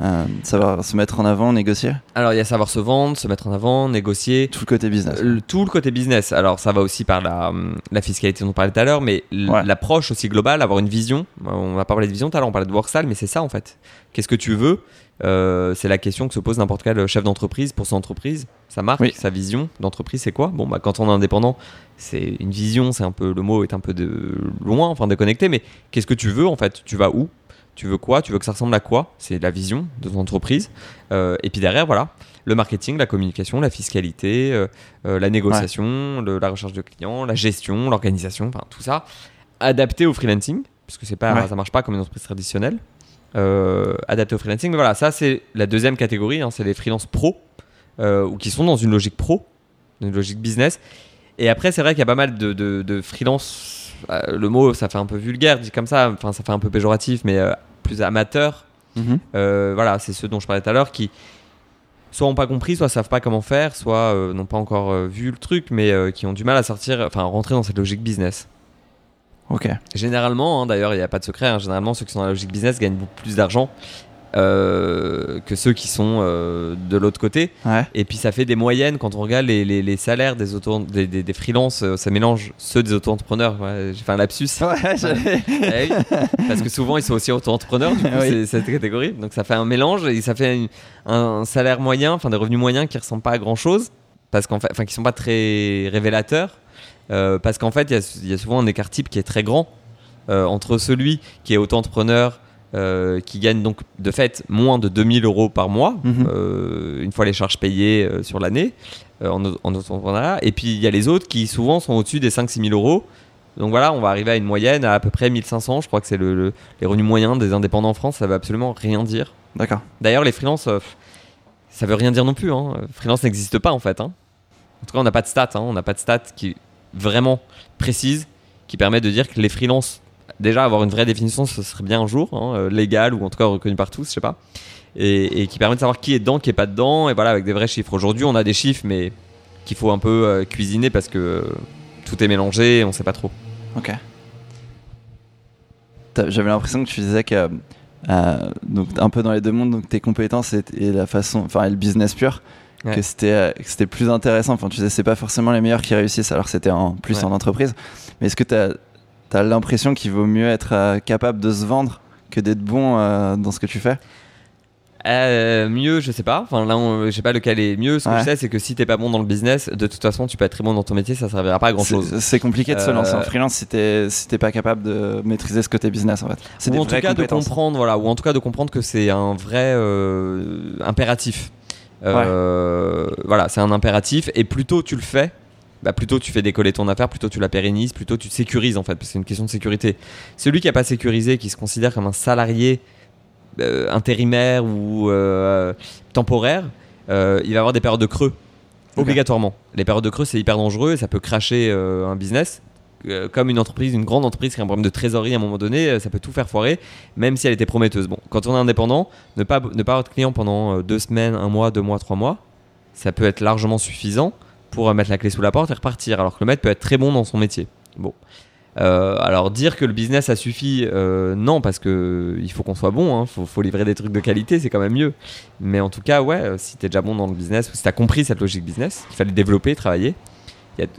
euh, savoir se mettre en avant, négocier. Alors, il y a savoir se vendre, se mettre en avant, négocier. Tout le côté business. Euh, le- tout le côté business. Alors, ça va aussi par la, hum, la fiscalité dont on parlait tout à l'heure, mais Ouais. l'approche aussi globale, avoir une vision. On va pas parler de vision tout à l'heure, on parlait de workstyle, mais c'est ça en fait. Qu'est-ce que tu veux Euh, C'est la question que se pose n'importe quel chef d'entreprise pour son entreprise. Sa marque, Oui. sa vision d'entreprise, c'est quoi? Bon, bah, quand on est indépendant, c'est une vision, c'est un peu le mot est un peu de loin, enfin déconnecté, mais qu'est-ce que tu veux en fait? Tu vas où? Tu veux quoi? Tu veux que ça ressemble à quoi? C'est la vision de ton entreprise. Euh, et puis derrière, voilà, le marketing, la communication, la fiscalité, euh, la négociation, le- la recherche de clients, la gestion, l'organisation, enfin tout ça, adapté au freelancing, puisque c'est pas, Ouais. ça marche pas comme une entreprise traditionnelle. Euh, adapté au freelancing, mais voilà, ça c'est la deuxième catégorie, hein, c'est les freelances pro, euh, ou qui sont dans une logique pro, une logique business. Et après, c'est vrai qu'il y a pas mal de, de, de freelance. euh, le mot, ça fait un peu vulgaire, dit comme ça, enfin ça fait un peu péjoratif, mais euh, plus amateur. Mhm. Euh, voilà, c'est ceux dont je parlais tout à l'heure qui soit ont pas compris, soit savent pas comment faire, soit n'ont pas encore vu le truc, mais qui ont du mal à sortir, enfin à rentrer dans cette logique business. Ok. Généralement, hein, d'ailleurs, il n'y a pas de secret, hein, généralement ceux qui sont dans la logique business gagnent beaucoup plus d'argent euh, que ceux qui sont euh, de l'autre côté. Ouais. Et puis ça fait des moyennes quand on regarde les, les, les salaires des, auto des, des, des freelances, euh, ça mélange ceux des auto-entrepreneurs. Ouais, J'ai fait un lapsus. Ouais, Eh oui, parce que souvent ils sont aussi auto-entrepreneurs, du coup, Oui. c'est cette catégorie. Donc ça fait un mélange et ça fait une- un salaire moyen, enfin des revenus moyens qui ressemblent pas à grand chose, parce qu'en fait, enfin qui sont pas très révélateurs, euh, parce qu'en fait il y a, il y a souvent un écart type qui est très grand euh, entre celui qui est auto-entrepreneur. euh, qui gagne donc de fait moins de 2000 euros par mois, Mhm. une fois les charges payées sur l'année, en, en auto-entrepreneuriat. Et puis il y a les autres qui souvent sont au-dessus des 5-6 000 euros. Donc voilà, on va arriver à une moyenne à à peu près 1500. Je crois que c'est le, le- les revenus moyens des indépendants en France. Ça veut absolument rien dire. D'accord. D'ailleurs, les freelances, ça veut rien dire non plus. Hein. Freelance n'existe pas en fait. hein. En tout cas, on n'a pas de stats. hein. On n'a pas de stats qui vraiment précises qui permettent de dire que les freelances, déjà avoir une vraie définition, ce serait bien un jour, hein, euh, légal ou en tout cas reconnu par tous, je sais pas. Et, qui permet de savoir qui est dedans, qui est pas dedans. Et voilà, avec des vrais chiffres. Aujourd'hui, on a des chiffres, mais qu'il faut un peu euh, cuisiner parce que euh, tout est mélangé et on sait pas trop. Ok. J'avais l'impression que tu disais que euh, donc un peu dans les deux mondes, donc tes compétences et, et la façon, enfin le business pur, Ouais. que c'était euh, c'était plus intéressant. Enfin, tu disais c'est pas forcément les meilleurs qui réussissent, alors c'était en plus Ouais. en entreprise. Mais est-ce que t'as as, l'impression qu'il vaut mieux être euh, capable de se vendre que d'être bon euh, dans ce que tu fais? Euh, mieux, je sais pas. Enfin, là, on- je sais pas lequel est mieux. Ce que je sais, c'est que si t'es pas bon dans le business, de toute façon, tu peux être très bon dans ton métier, ça servira pas à grand chose. C'est- compliqué de se Euh, lancer en freelance si t'es si pas capable de maîtriser ce côté business en fait. C'est Ou des en tout cas de comprendre, voilà, ou en tout cas de comprendre que c'est un vrai euh, impératif. Euh, Voilà, c'est un impératif. Et plus tôt tu le fais, bah, plutôt tu fais décoller ton affaire, plutôt tu la pérennises, plutôt tu sécurises en fait, parce que c'est une question de sécurité. Celui qui n'a pas sécurisé, qui se considère comme un salarié euh, intérimaire ou euh, temporaire, euh, il va avoir des périodes de creux, obligatoirement. Les périodes de creux, c'est hyper dangereux et ça peut cracher un business. Euh, comme une entreprise, une grande entreprise qui a un problème de trésorerie à un moment donné, euh, ça peut tout faire foirer, même si elle était prometteuse. Bon, quand on est indépendant, ne pas, ne pas avoir de client pendant euh, deux semaines, un mois, deux mois, trois mois, ça peut être largement suffisant pour mettre la clé sous la porte et repartir. Alors que le maître peut être très bon dans son métier. Bon. Alors dire que le business ça suffit, euh, non, parce que il faut qu'on soit bon, hein, faut, livrer des trucs de qualité, c'est quand même mieux. Mais en tout cas, ouais, si t'es déjà bon dans le business, ou si t'as compris cette logique business, qu'il fallait développer, travailler, il y a-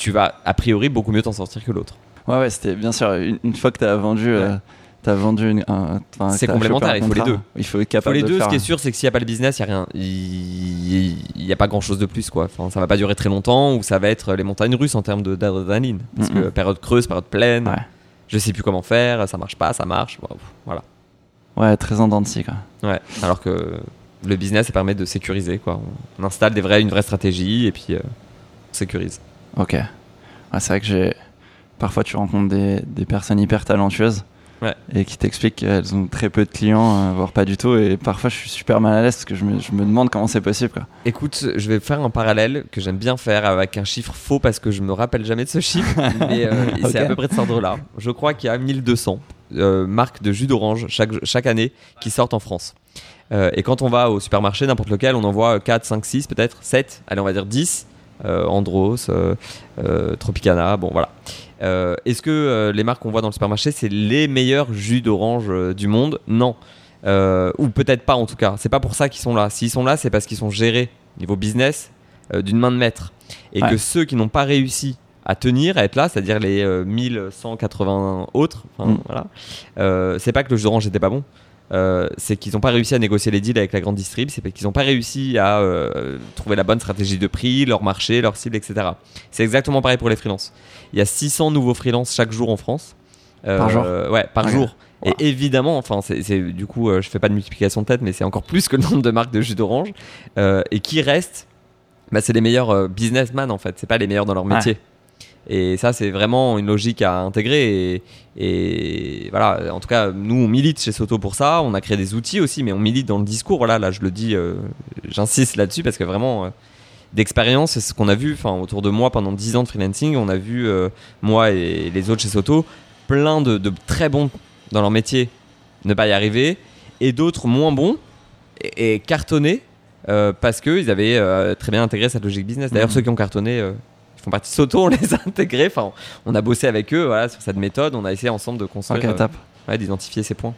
tu vas a priori beaucoup mieux t'en sortir que l'autre. Ouais, ouais, c'était bien sûr. Une, une fois que tu as vendu, euh, t'as vendu une, un- C'est complémentaire, il faut les deux. Il faut être Faut les de deux, faire. ce qui est sûr, c'est que s'il n'y a pas le business, il n'y a rien. Il n'y a pas grand chose de plus, quoi. Enfin, ça va pas durer très longtemps, ou ça va être les montagnes russes en termes d'adrénaline. Parce que période creuse, période pleine, Ouais. je sais plus comment faire, ça marche pas, ça marche, voilà. Ouais, très en dents de scie, quoi. Ouais, alors que le business, ça permet de sécuriser, quoi. On installe des vrais, une vraie stratégie, et puis euh, on sécurise. Ok. Ouais, c'est vrai que j'ai. Parfois, tu rencontres des, des personnes hyper talentueuses Ouais. et qui t'expliquent qu'elles ont très peu de clients, euh, voire pas du tout. Et parfois, je suis super mal à l'aise parce que je me, je me demande comment c'est possible. Quoi. Écoute, je vais faire un parallèle que j'aime bien faire avec un chiffre faux parce que je me rappelle jamais de ce chiffre, mais euh, c'est à peu près de cet ordre-là. Je crois qu'il y a 1200 euh, marques de jus d'orange chaque, chaque année qui sortent en France. Euh, et quand on va au supermarché, n'importe lequel, on en voit 4, 5, 6, peut-être 7, allez, on va dire 10. Euh, Andros, euh, euh, Tropicana, bon voilà. Est-ce que les marques qu'on voit dans le supermarché, c'est les meilleurs jus d'orange du monde? Non. Ou peut-être pas en tout cas. C'est pas pour ça qu'ils sont là. S'ils sont là, c'est parce qu'ils sont gérés niveau business d'une main de maître. Et Ouais. que ceux qui n'ont pas réussi à tenir, à être là, c'est-à-dire les euh, 1180 autres, Mm. voilà, euh, c'est pas que le jus d'orange n'était pas bon. Euh, c'est qu'ils n'ont pas réussi à négocier les deals avec la grande distrib, c'est qu'ils n'ont pas réussi à euh, trouver la bonne stratégie de prix, leur marché, leur cible, etc. C'est exactement pareil pour les freelances. Il y a 600 nouveaux freelances chaque jour en France. Euh, Par jour Ouais, par jour. Wow. Et évidemment, enfin, c'est du coup, je fais pas de multiplication de tête, mais c'est encore plus que le nombre de marques de jus d'orange. Et qui restent, bah, c'est les meilleurs businessmen en fait. C'est pas les meilleurs dans leur Ouais. Et ça, c'est vraiment une logique à intégrer. Et, et voilà, en tout cas, nous, on milite chez Soto pour ça. On a créé des outils aussi, mais on milite dans le discours. Voilà, là, je le dis, euh, j'insiste là-dessus parce que vraiment, euh, d'expérience, c'est ce qu'on a vu enfin, autour de moi pendant 10 ans de freelancing. On a vu, euh, moi et les autres chez Soto, plein de, de très bons dans leur métier ne pas y arriver et d'autres moins bons et, et cartonner euh, parce qu'ils avaient très bien intégré cette logique business. D'ailleurs, Mhm. ceux qui ont cartonné ils font partie de Soto, on les a intégrés. Enfin, on a bossé avec eux voilà, sur cette méthode. On a essayé ensemble de construire, euh, ouais, d'identifier ces points.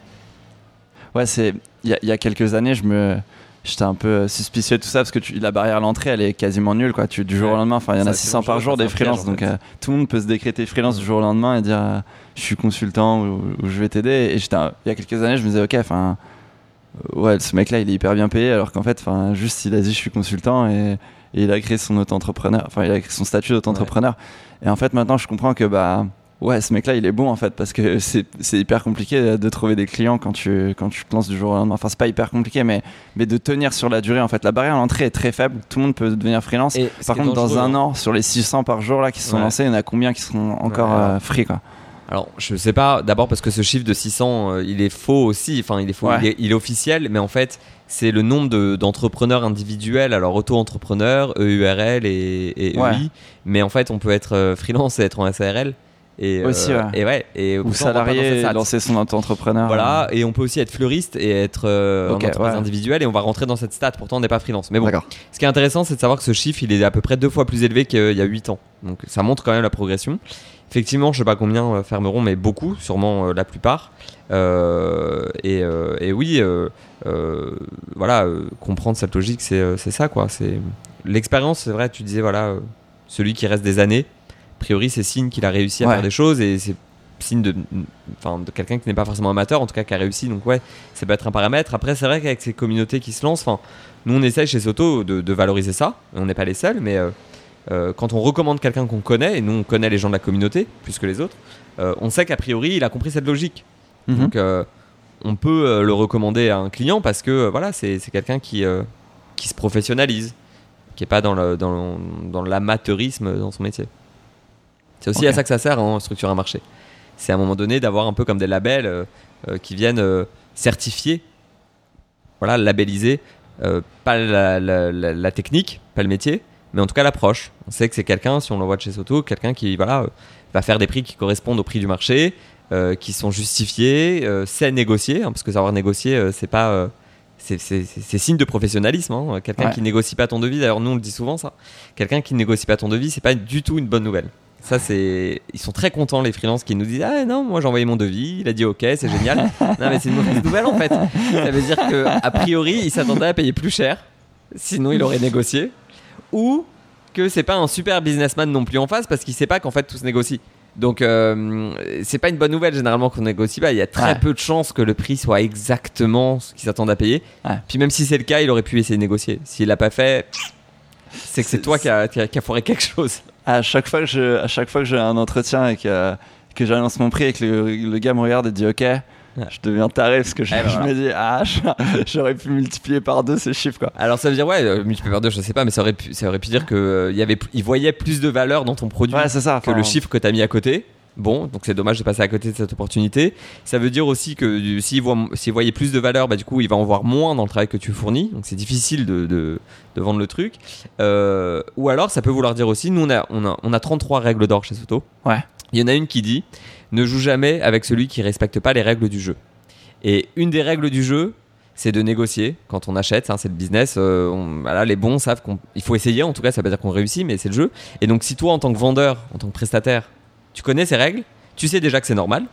Ouais, c'est. Il y, y a quelques années, je me. J'étais un peu euh, suspicieux de tout ça parce que tu- la barrière à l'entrée elle est quasiment nulle quoi. Tu, du jour Ouais. au lendemain, enfin il y en a c'est 600 par jour des freelances donc euh, tout le monde peut se décréter freelance du jour au lendemain et dire euh, je suis consultant ou, ou je vais t'aider. Et j'étais il y a quelques années je me disais ok enfin ouais ce mec là il est hyper bien payé alors qu'en fait enfin juste il a dit je suis consultant et, et il a créé son auto-entrepreneur enfin il a créé son statut d'auto-entrepreneur. Et en fait maintenant je comprends que bah ouais ce mec là il est bon en fait parce que c'est hyper compliqué de trouver des clients quand tu quand tu te lances du jour au lendemain. Enfin c'est pas hyper compliqué mais mais de tenir sur la durée en fait. La barrière à l'entrée est très faible. Tout le monde peut devenir freelance. Et par contre dans un hein, an sur les 600 par jour là qui se sont Ouais. lancés il y en a combien qui seront encore Ouais. euh, free quoi? Alors, je sais pas, d'abord parce que ce chiffre de 600, euh, il est faux aussi, enfin, il est faux, Ouais. il, est, il est officiel, mais en fait, c'est le nombre de- d'entrepreneurs individuels, alors auto-entrepreneurs, EURL et, et Ouais. EI, mais en fait, on peut être euh, freelance et être en SARL. Et, euh, Aussi, ouais. Et ouais, et ou dans salarié et lancer son auto-entrepreneur Voilà, et on peut aussi être fleuriste et être euh, entreprise ouais. individuelle, et on va rentrer dans cette stat, pourtant on n'est pas freelance. Mais bon, ce qui est intéressant, c'est de savoir que ce chiffre, il est à peu près deux fois plus élevé qu'il y a 8 ans. Donc ça montre quand même la progression. Effectivement, je sais pas combien euh, fermeront, mais beaucoup, sûrement euh, la plupart. Euh, et, et oui, voilà, comprendre cette logique, c'est ça, quoi. C'est l'expérience, c'est vrai. Tu disais, voilà, celui qui reste des années, a priori, c'est signe qu'il a réussi à Ouais. faire des choses, et c'est signe de, enfin, de quelqu'un qui n'est pas forcément amateur, en tout cas qui a réussi. Donc ouais, ça peut être un paramètre. Après, c'est vrai qu'avec ces communautés qui se lancent, enfin, nous on essaie chez Soto de, de valoriser ça. On n'est pas les seuls, mais euh, euh, quand on recommande quelqu'un qu'on connaît, et nous on connaît les gens de la communauté plus que les autres, euh, on sait qu'a priori il a compris cette logique. Mhm. Donc euh, on peut le recommander à un client parce que voilà, c'est quelqu'un qui, qui se professionnalise. qui est pas dans le dans, dans l'amateurisme dans son métier. C'est aussi à ça que ça sert en structure un marché. C'est à un moment donné d'avoir un peu comme des labels qui viennent certifier, voilà, labelliser, pas la, la- la- la technique, pas le métier, mais en tout cas l'approche. On sait que c'est quelqu'un, si on l'envoie de chez Soto, quelqu'un qui voilà euh, va faire des prix qui correspondent au prix du marché, euh, qui sont justifiés, euh, sait négocier, hein, parce que savoir négocier, euh, c'est pas c'est- c'est c'est- c'est signe de professionnalisme. hein. Quelqu'un Ouais. qui négocie pas ton devis, d'ailleurs nous on le dit souvent ça. Quelqu'un qui négocie pas ton devis, c'est pas du tout une bonne nouvelle. Ça c'est, ils sont très contents les freelances qui nous disent ah non moi j'ai envoyé mon devis, il a dit ok c'est génial. non mais c'est une mauvaise nouvelle en fait. Ça veut dire que a priori il s'attendait à payer plus cher, sinon il aurait négocié, ou que c'est pas un super businessman non plus en face parce qu'il sait pas qu'en fait tout se négocie. Donc euh, c'est pas une bonne nouvelle généralement qu'on négocie pas. Il y a très Ouais. peu de chances que le prix soit exactement ce qu'ils s'attendent à payer. Ouais. Puis même si c'est le cas, il aurait pu essayer de négocier. S'il l'a pas fait, c'est que c'est toi qui a, qui, a, qui a foiré quelque chose. À chaque fois que je, à chaque fois que j'ai un entretien et que, que j'annonce mon prix et que le, le gars me regarde et dit OK, je deviens taré parce que je, Eh ben je voilà. me dis ah j'aurais pu multiplier par deux ces chiffres quoi. Alors ça veut dire ouais, euh, multiplié par deux, je sais pas, mais ça aurait pu, ça aurait pu dire que euh, il y avait, il voyait plus de valeur dans ton produit Ouais ça. que le chiffre que tu as mis à côté. Bon, donc c'est dommage de passer à côté de cette opportunité. Ça veut dire aussi que s'il voyait plus de valeur, bah, du coup, il va en voir moins dans le travail que tu fournis. Donc c'est difficile de, de, de vendre le truc. Euh, ou alors, ça peut vouloir dire aussi, nous, on a, on a, on a 33 règles d'or chez Soto. Ouais. Il y en a une qui dit ne joue jamais avec celui qui respecte pas les règles du jeu. Et une des règles du jeu, c'est de négocier quand on achète. hein, c'est le business. euh, on- voilà, les bons savent qu'il faut essayer. En tout cas, ça veut pas dire qu'on réussit, mais c'est le jeu. Et donc, si toi, en tant que vendeur, en tant que prestataire, tu connais ces règles, tu sais déjà que c'est normal.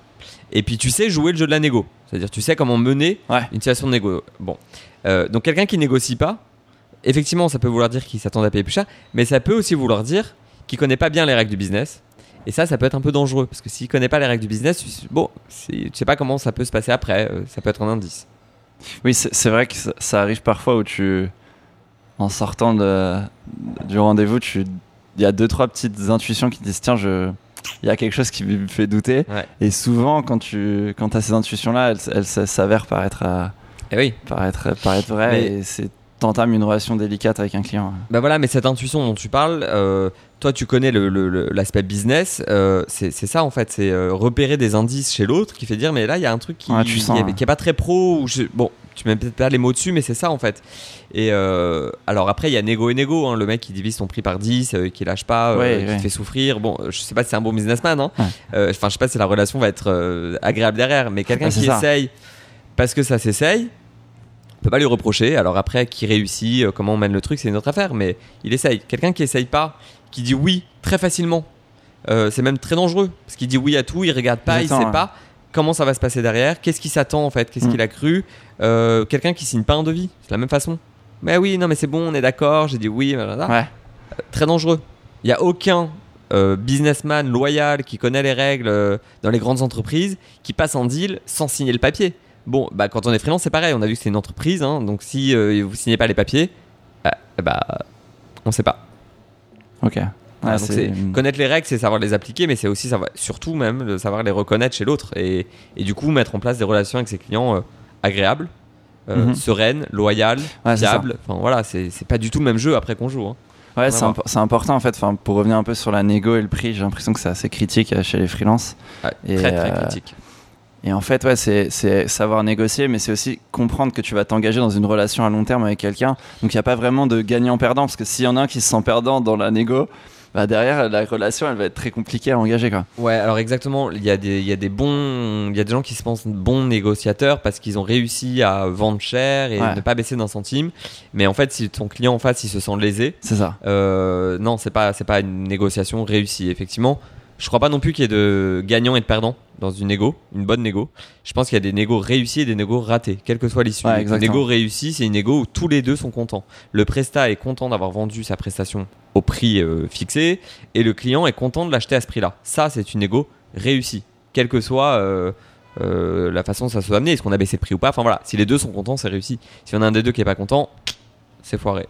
Et puis, tu sais jouer le jeu de la négo. C'est-à-dire, tu sais comment mener Ouais. une situation de négo. Bon. Euh, donc, quelqu'un qui négocie pas, effectivement, ça peut vouloir dire qu'il s'attend à payer plus cher, mais ça peut aussi vouloir dire qu'il connaît pas bien les règles du business. Et ça, ça peut être un peu dangereux parce que s'il connaît pas les règles du business, bon, tu sais pas comment ça peut se passer après. euh, ça peut être un indice. Oui c'est vrai que ça, ça arrive parfois où tu en sortant de, du rendez-vous tu il y a deux trois petites intuitions qui te disent tiens je il y a quelque chose qui me fait douter Ouais. et souvent quand tu quand as ces intuitions là elles elles s'avèrent par être euh, Et oui. par être par être vraies Mais- et c'est t'entames une relation délicate avec un client. Bah voilà, mais cette intuition dont tu parles, euh, toi tu connais le- le- le- l'aspect business, euh, c'est ça en fait, c'est euh, repérer des indices chez l'autre qui fait dire mais là il y a un truc qui, Ouais, tu sens, qui est, ouais. qui est pas très pro, ou je- bon tu mets peut-être pas les mots dessus mais c'est ça en fait. Et alors après il y a négo et négo, hein, le mec qui divise son prix par 10, euh, qui lâche pas, Ouais, qui fait souffrir, bon je sais pas si c'est un bon businessman, hein. Enfin je sais pas si la relation va être agréable derrière, mais quelqu'un qui ça. essaye parce que ça s'essaye, on peut pas lui reprocher. Alors après, qui réussit, euh, comment on mène le truc, c'est une autre affaire. Mais il essaye. Quelqu'un qui essaye pas, qui dit oui très facilement, euh, c'est même très dangereux. Parce qu'il dit oui à tout, il regarde pas, il Exactement, sait ouais. pas comment ça va se passer derrière, qu'est-ce qu'il s'attend en fait, qu'est-ce Mm. qu'il a cru? Euh, Quelqu'un qui signe pas un devis, c'est la même façon. Mais oui, non, mais c'est bon, on est d'accord, j'ai dit oui. Ouais. Très dangereux. Il y a aucun euh, businessman loyal qui connaît les règles euh, dans les grandes entreprises qui passe en deal sans signer le papier. Bon, bah, quand on est freelance, c'est pareil. On a vu que c'est une entreprise, hein, donc si euh, vous signez pas les papiers, euh, bah, on sait pas. Ok. Ouais, Voilà, donc connaître les règles, c'est savoir les appliquer, mais c'est aussi savoir, surtout même de savoir les reconnaître chez l'autre et, et du coup mettre en place des relations avec ses clients euh, agréables, euh, Mhm. sereines, loyales, Ouais, fiables. Enfin voilà, c'est pas du tout le même jeu après qu'on joue. hein. Ouais, c'est important en fait. Enfin, pour revenir un peu sur la négo et le prix, j'ai l'impression que c'est assez critique euh, chez les freelances. Ouais, Et, très très euh, critique. Et en fait, ouais, c'est savoir négocier, mais c'est aussi comprendre que tu vas t'engager dans une relation à long terme avec quelqu'un. Donc il n'y a pas vraiment de gagnant-perdant, parce que s'il y en a un qui se sent perdant dans la négo, bah derrière la relation, elle va être très compliquée à engager quoi. Ouais, alors exactement, il y, a des, il y a des bons, il y a des gens qui se pensent bons négociateurs parce qu'ils ont réussi à vendre cher et Ouais. ne pas baisser d'un centime. Mais en fait, si ton client en face, il se sent lésé, C'est ça. euh, non, c'est pas, c'est pas une négociation réussie. Effectivement, je crois pas non plus qu'il y ait de gagnants et de perdants dans une négo, une bonne négo. Je pense qu'il y a des négos réussis et des négos ratés, quelle que soit l'issue. Ouais, une négo réussie, c'est une négo où tous les deux sont contents. Le prestat est content d'avoir vendu sa prestation au prix euh, fixé et le client est content de l'acheter à ce prix-là. Ça, c'est une négo réussie, quelle que soit euh, euh, la façon dont ça se soit amené, est-ce qu'on a baissé le prix ou pas? Enfin voilà, si les deux sont contents, c'est réussi. Si on a un des deux qui est pas content, c'est foiré.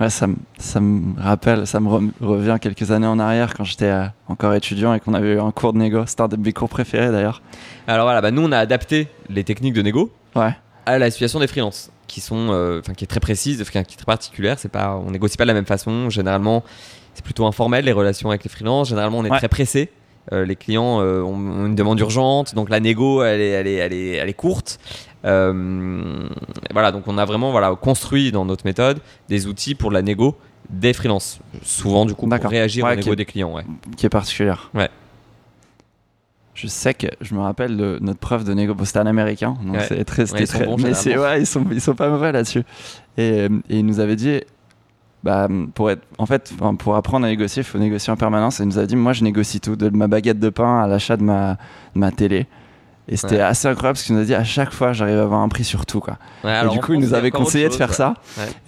Ouais, ça, me- ça me rappelle, ça me re- revient quelques années en arrière quand j'étais euh, encore étudiant et qu'on avait eu un cours de négo. C'était un de mes cours préférés d'ailleurs. Alors voilà, bah nous on a adapté les techniques de négo Ouais. à la situation des freelances. qui sont, euh, qui est très précise, qui est très particulière. C'est pas, on négocie pas de la même façon. Généralement, c'est plutôt informel les relations avec les freelances. Généralement, on est Ouais. très pressé. Euh, les clients euh, ont, ont une demande urgente, donc la négo, elle est, elle est, elle est, elle est courte. Euh, voilà, donc on a vraiment voilà construit dans notre méthode des outils pour la négo des freelances. Souvent, du coup, pour réagir Ouais, négo ok. des clients. Ouais. qui est particulière. Ouais. Je sais que je me rappelle de notre prof de négo. C'était un américain, Ouais. c'est très, sont très- bons, mais ouais, ils sont ils sont pas mauvais là-dessus. Et, euh, et il nous avait dit, bah pour être, en fait, pour apprendre à négocier, il faut négocier en permanence. Et il nous a dit, moi je négocie tout, de ma baguette de pain à l'achat de ma, de ma télé. Et c'était Ouais. assez incroyable parce qu'il nous a dit à chaque fois j'arrive à avoir un prix sur tout quoi. Ouais, et du coup il nous avait conseillé de faire ouais. ça.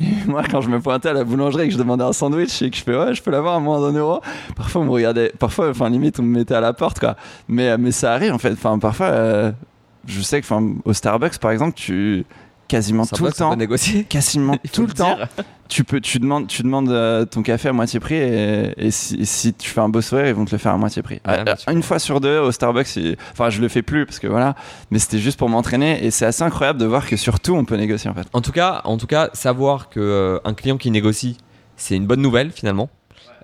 Et moi quand je me pointais à la boulangerie et que je demandais un sandwich et que je fais ouais je peux l'avoir à moins d'un euro, parfois on me regardait, parfois enfin limite on me mettait à la porte quoi. Mais euh, mais ça arrive en fait. Enfin parfois euh, je sais que enfin au Starbucks par exemple tu quasiment tout le temps. négocier. quasiment tout le temps. tu peux tu demandes tu demandes euh, ton café à moitié prix et, et si, si tu fais un beau sourire ils vont te le faire à moitié prix. Ouais, Euh, une fois sur deux au Starbucks il- enfin je le fais plus parce que voilà mais c'était juste pour m'entraîner et c'est assez incroyable de voir que sur tout on peut négocier en fait. En tout cas, en tout cas, savoir que euh, un client qui négocie, c'est une bonne nouvelle finalement.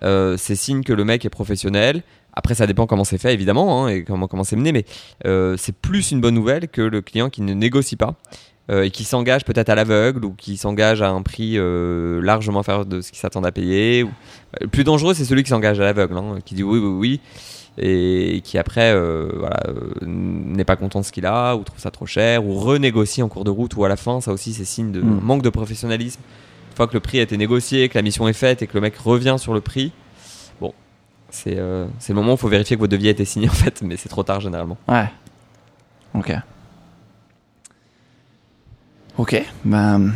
Euh, c'est signe que le mec est professionnel. Après, ça dépend comment c'est fait évidemment hein, et comment comment c'est mené, mais euh, c'est plus une bonne nouvelle que le client qui ne négocie pas euh, et qui s'engage peut-être à l'aveugle ou qui s'engage à un prix euh, largement inférieur de ce qu'il s'attend à payer. Ou... Le plus dangereux, c'est celui qui s'engage à l'aveugle, hein, qui dit oui, oui, oui, et qui après euh, voilà, euh, n'est pas content de ce qu'il a ou trouve ça trop cher ou renégocie en cours de route ou à la fin. Ça aussi, c'est signe de Mm. manque de professionnalisme. Une fois que le prix a été négocié, que la mission est faite et que le mec revient sur le prix, bon, c'est euh, c'est le moment où il faut vérifier que votre devis a été signé en fait, mais c'est trop tard généralement. ouais ok ok ben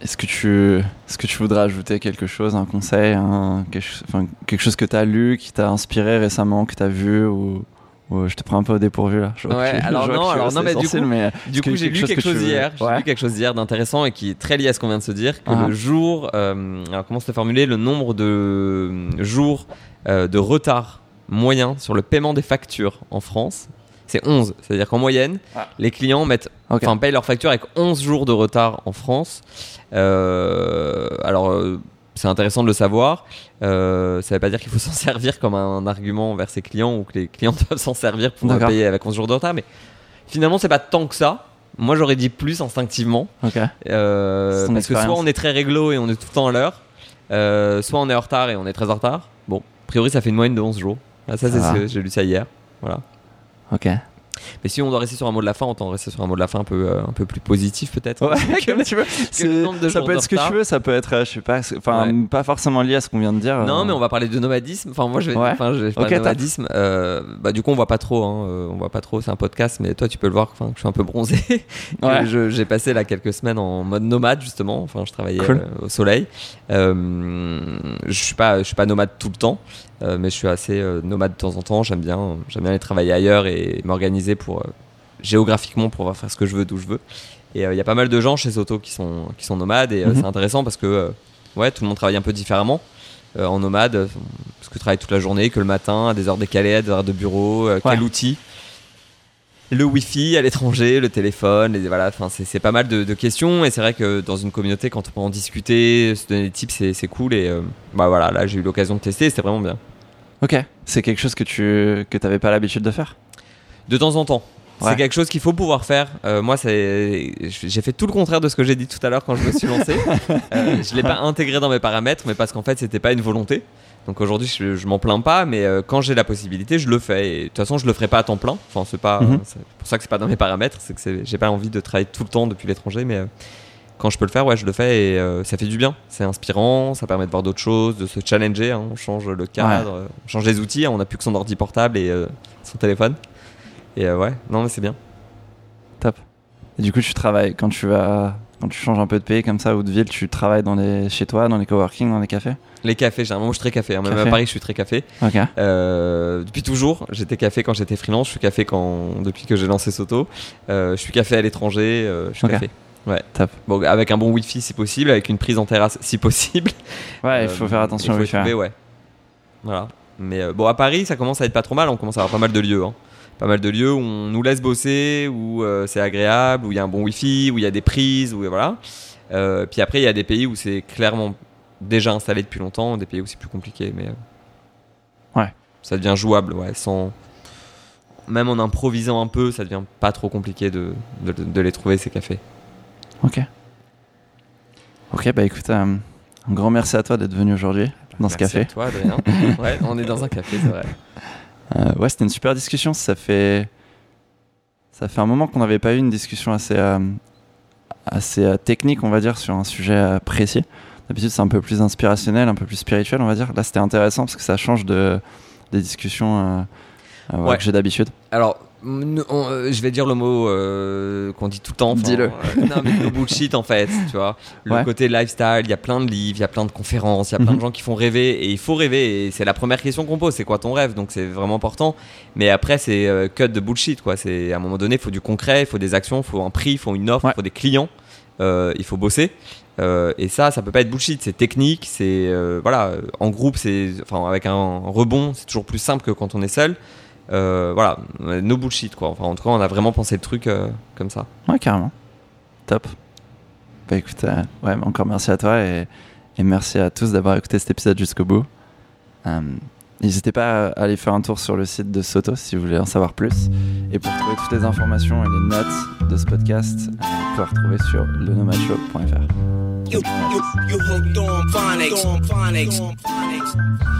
est-ce que tu est-ce que tu voudrais ajouter quelque chose un conseil un, quelque, ch- enfin, quelque chose que tu as lu qui t'a inspiré récemment que tu as vu ou, ou je te prends un peu au dépourvu là Je Ouais, tu- alors je non, alors non, mais du coup- mais Du coup, j'ai lu quelque chose hier. J'ai Ouais. lu quelque chose hier d'intéressant et qui est très lié à ce qu'on vient de se dire. Que Ah. le jour, euh, alors comment se le formuler, le nombre de euh, jours euh, de retard moyen sur le paiement des factures en France, c'est 11. C'est-à-dire qu'en moyenne, Ah. les clients mettent, Ok. enfin, payent leurs factures avec 11 jours de retard en France. Euh, alors. euh, c'est intéressant de le savoir. Euh, ça ne veut pas dire qu'il faut s'en servir comme un argument envers ses clients ou que les clients doivent s'en servir pour payer avec 11 jours de retard. Mais finalement, c'est pas tant que ça. Moi, j'aurais dit plus instinctivement. Euh, parce que soit on est très réglo et on est tout le temps à l'heure, euh, soit on est en retard et on est très en retard. Bon, a priori, ça fait une moyenne de 11 jours. Ah, ça, Ça c'est ce que j'ai lu ça hier. Voilà. Ok Mais si on doit rester sur un mot de la fin, on tend rester sur un mot de la fin un peu, euh, un peu plus positif, peut-être. Ouais, comme tu veux. ça peut être ce que tu veux, ça peut être, euh, je sais pas, enfin, Ouais. pas forcément lié à ce qu'on vient de dire. Non, euh, mais on va parler de nomadisme. Enfin, moi, je vais, Ouais. je nomadisme. Euh, bah, du coup, on voit pas trop. Hein, on voit pas trop. C'est un podcast, mais toi, tu peux le voir. Enfin, que je suis un peu bronzé. J'ai passé là quelques semaines en mode nomade justement. Enfin, je travaillais Cool. au soleil. Je suis pas, je suis pas nomade tout le temps, mais je suis assez euh, nomade de temps en temps. J'aime bien, j'aime bien aller travailler ailleurs et m'organiser pour euh, géographiquement pour pouvoir faire ce que je veux d'où je veux. Et il y a pas mal de gens chez Soto qui sont qui sont nomades et euh, Mhm. c'est intéressant parce que euh, ouais, tout le monde travaille un peu différemment. euh, en nomade, euh, parce que tu travailles toute la journée, que le matin, à des heures décalées, à des heures de bureau, euh, quel outil le wifi à l'étranger, le téléphone, et voilà, enfin c'est pas mal de, de questions et c'est vrai que dans une communauté quand on peut en discuter, se donner des tips, c'est cool et euh, bah voilà, là j'ai eu l'occasion de tester, et c'était vraiment bien. Ok. C'est quelque chose que tu que t'avais pas l'habitude de faire? De temps en temps. Ouais. C'est quelque chose qu'il faut pouvoir faire. Euh, moi, j'ai fait tout le contraire de ce que j'ai dit tout à l'heure quand je me suis lancé. Euh, je l'ai pas intégré dans mes paramètres, mais parce qu'en fait, c'était pas une volonté. Donc aujourd'hui, je, je m'en plains pas, mais euh, quand j'ai la possibilité, je le fais. Et de toute façon, je le ferai pas à temps plein. Enfin, c'est pas, Mhm. c'est pour ça que c'est pas dans mes paramètres. C'est que j'ai pas envie de travailler tout le temps depuis l'étranger, mais euh, quand je peux le faire, ouais, je le fais et euh, ça fait du bien. C'est inspirant, ça permet de voir d'autres choses, de se challenger. hein. On change le cadre, on change les outils. hein. On n'a plus que son ordi portable et son téléphone. Et ouais, non, mais c'est bien. Top. Et du coup, tu travailles quand tu vas quand tu changes un peu de pays comme ça ou de ville, tu travailles dans les chez toi, dans les coworking, dans les cafés. Les cafés, généralement, je suis très café. hein. Même Café. à Paris, je suis très café. Euh, depuis toujours, j'étais café quand j'étais freelance. Je suis café quand depuis que j'ai lancé Soto. Euh, je suis café à l'étranger. euh, je suis café. Ouais. Top. Bon, avec un bon wifi si possible, avec une prise en terrasse si possible. Ouais, il faut faire attention au wifi. ouais. Voilà. Mais bon, à Paris, ça commence à être pas trop mal. On commence à avoir pas mal de lieux. hein. Pas mal de lieux où on nous laisse bosser, où euh, c'est agréable, où il y a un bon wifi, où il y a des prises, où voilà. Euh, puis après, il y a des pays où c'est clairement déjà installé depuis longtemps, des pays où c'est plus compliqué. Mais euh, Ouais. ça devient jouable, ouais, sans même en improvisant un peu, ça devient pas trop compliqué de, de, de les trouver ces cafés. Ok. Ok, bah écoute, un grand merci à toi d'être venu aujourd'hui dans ce Merci café. à toi, Adrien. ouais, on est dans un café, c'est vrai. Euh, ouais, c'était une super discussion. Ça fait, ça fait un moment qu'on n'avait pas eu une discussion assez, euh, assez euh, technique, on va dire, sur un sujet précis. D'habitude, c'est un peu plus inspirationnel, un peu plus spirituel, on va dire. Là, c'était intéressant parce que ça change de, des discussions Ouais. que j'ai d'habitude. Alors, je vais dire le mot euh, qu'on dit tout le temps. Dis-le. euh, non, mais le bullshit en fait, tu vois. Le Ouais. côté lifestyle, il y a plein de livres, il y a plein de conférences, il y a plein Mhm. de gens qui font rêver et il faut rêver. Et c'est la première question qu'on pose, c'est quoi ton rêve? Donc c'est vraiment important. Mais après, c'est euh, cut de bullshit quoi. C'est à un moment donné, il faut du concret, il faut des actions, il faut un prix, il faut une offre, il Ouais. faut des clients, euh, il faut bosser. Euh, et ça, ça peut pas être bullshit. C'est technique, c'est euh, voilà. En groupe, c'est enfin avec un rebond, c'est toujours plus simple que quand on est seul. Euh, voilà, no bullshit quoi. Enfin, en tout cas, on a vraiment pensé le truc euh, comme ça. Ouais, carrément. Top. Bah écoute, euh, ouais, encore merci à toi et, merci à tous d'avoir écouté cet épisode jusqu'au bout. N'hésitez pas à aller faire un tour sur le site de Soto si vous voulez en savoir plus. Et pour trouver toutes les informations et les notes de ce podcast, euh, vous pouvez retrouver sur lenomacho.fr. You, you, you hooked on phonics. On phonics.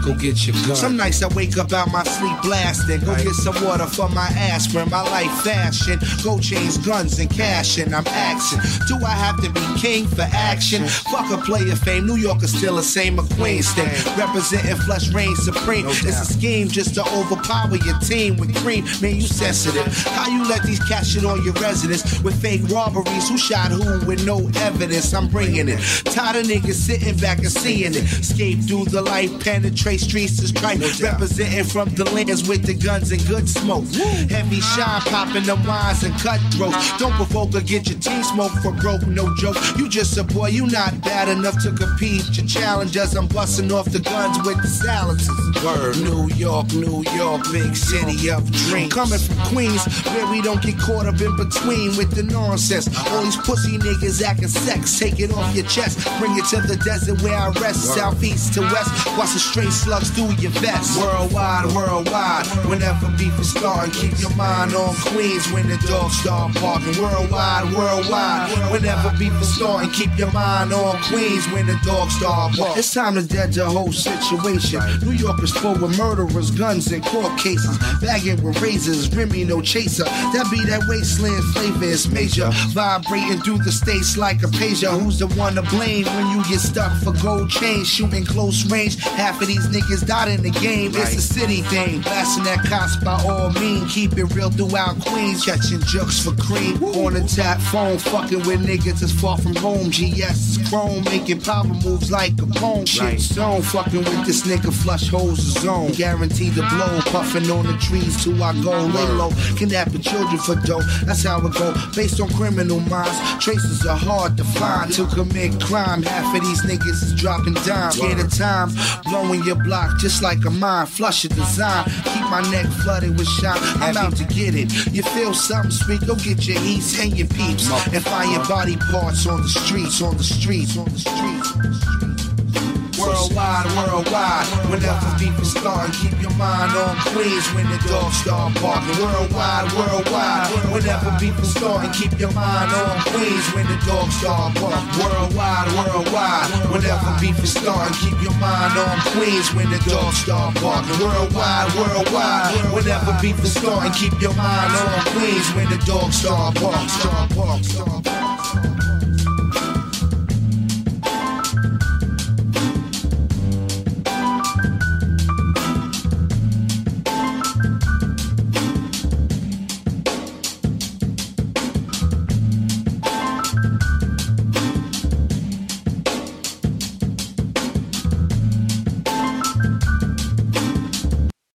Go get your gun. Some nights I wake up out my sleep blasting. Go get some water for my aspirin. My life fashion. Go change guns and cash and I'm action. Do I have to be king for action? Fuck a player fame. New York is still the same McQueen state. Representing flush reign supreme. It's a scheme just to overpower your team with cream. Man, you sensitive. How you let these cats shit on your residence with fake robberies? Who shot who with no evidence? I'm bringing it. Tired of niggas sitting back and seeing it. Escape through the light, penetrate streets is right. Representing from the lands with the guns and good smoke. Heavy shine popping the wines and cutthroats. Don't provoke or get your team smoke for broke, no joke. You just a boy, you not bad enough to compete. Your challengers, I'm busting off the guns with the silencers. Word, New York, New York, big city of dreams. Coming from Queens, where we don't get caught up in between with the nonsense. All these pussy niggas acting sex, take it off your chest. Bring it to the desert where I rest, southeast to west. Watch the straight slugs through your vest. Worldwide, worldwide, whenever beef is starting, keep your mind on Queens when the dogs start barking. Worldwide, worldwide, whenever beef is starting, keep your mind on Queens when the dogs start barking. It's time to dead the whole situation. New York is full of murderers, guns, and court cases. Uh-huh. Bagging with razors, Remy no chaser. That be that wasteland flavor is major. Vibrating through the states like a pager. Who's the one to blame when you get stuck for gold chains? Shooting close range. Half of these niggas died in the game. It's a city thing. Blasting that cops by all means. Keep it real throughout Queens. Catching jokes for cream. On a tap phone. Fucking with niggas that's far from home. GS is chrome. Making power moves like a bone. Shit zone. Fucking with this nigga flush holes the zone. Guaranteed to blow. Puffing on the trees till I go lay low. Kidnapping children for dough. That's how it go. Based on criminal minds. Traces are hard to find. To commit crime. Half of these niggas is dropping dimes. Scared of time. Blowing your block just like a mine. Flush a design. Keep my neck flooded with shine. I'm out to get it. You feel something sweet? Go get your eats and your peeps. And find your body parts on the streets. On the streets. On the streets. On the streets. Worldwide, worldwide. Whenever is starting, keep your mind on Queens when the dogs start barking. Worldwide, worldwide. Whenever is starting, keep your mind on Queens when the dogs start barking. Worldwide, worldwide. Whenever is starting, keep your mind on Queens when the dogs start barking. Worldwide, worldwide. Whenever is starting, keep your mind on Queens when the dogs start barking. Start barking. Start barking.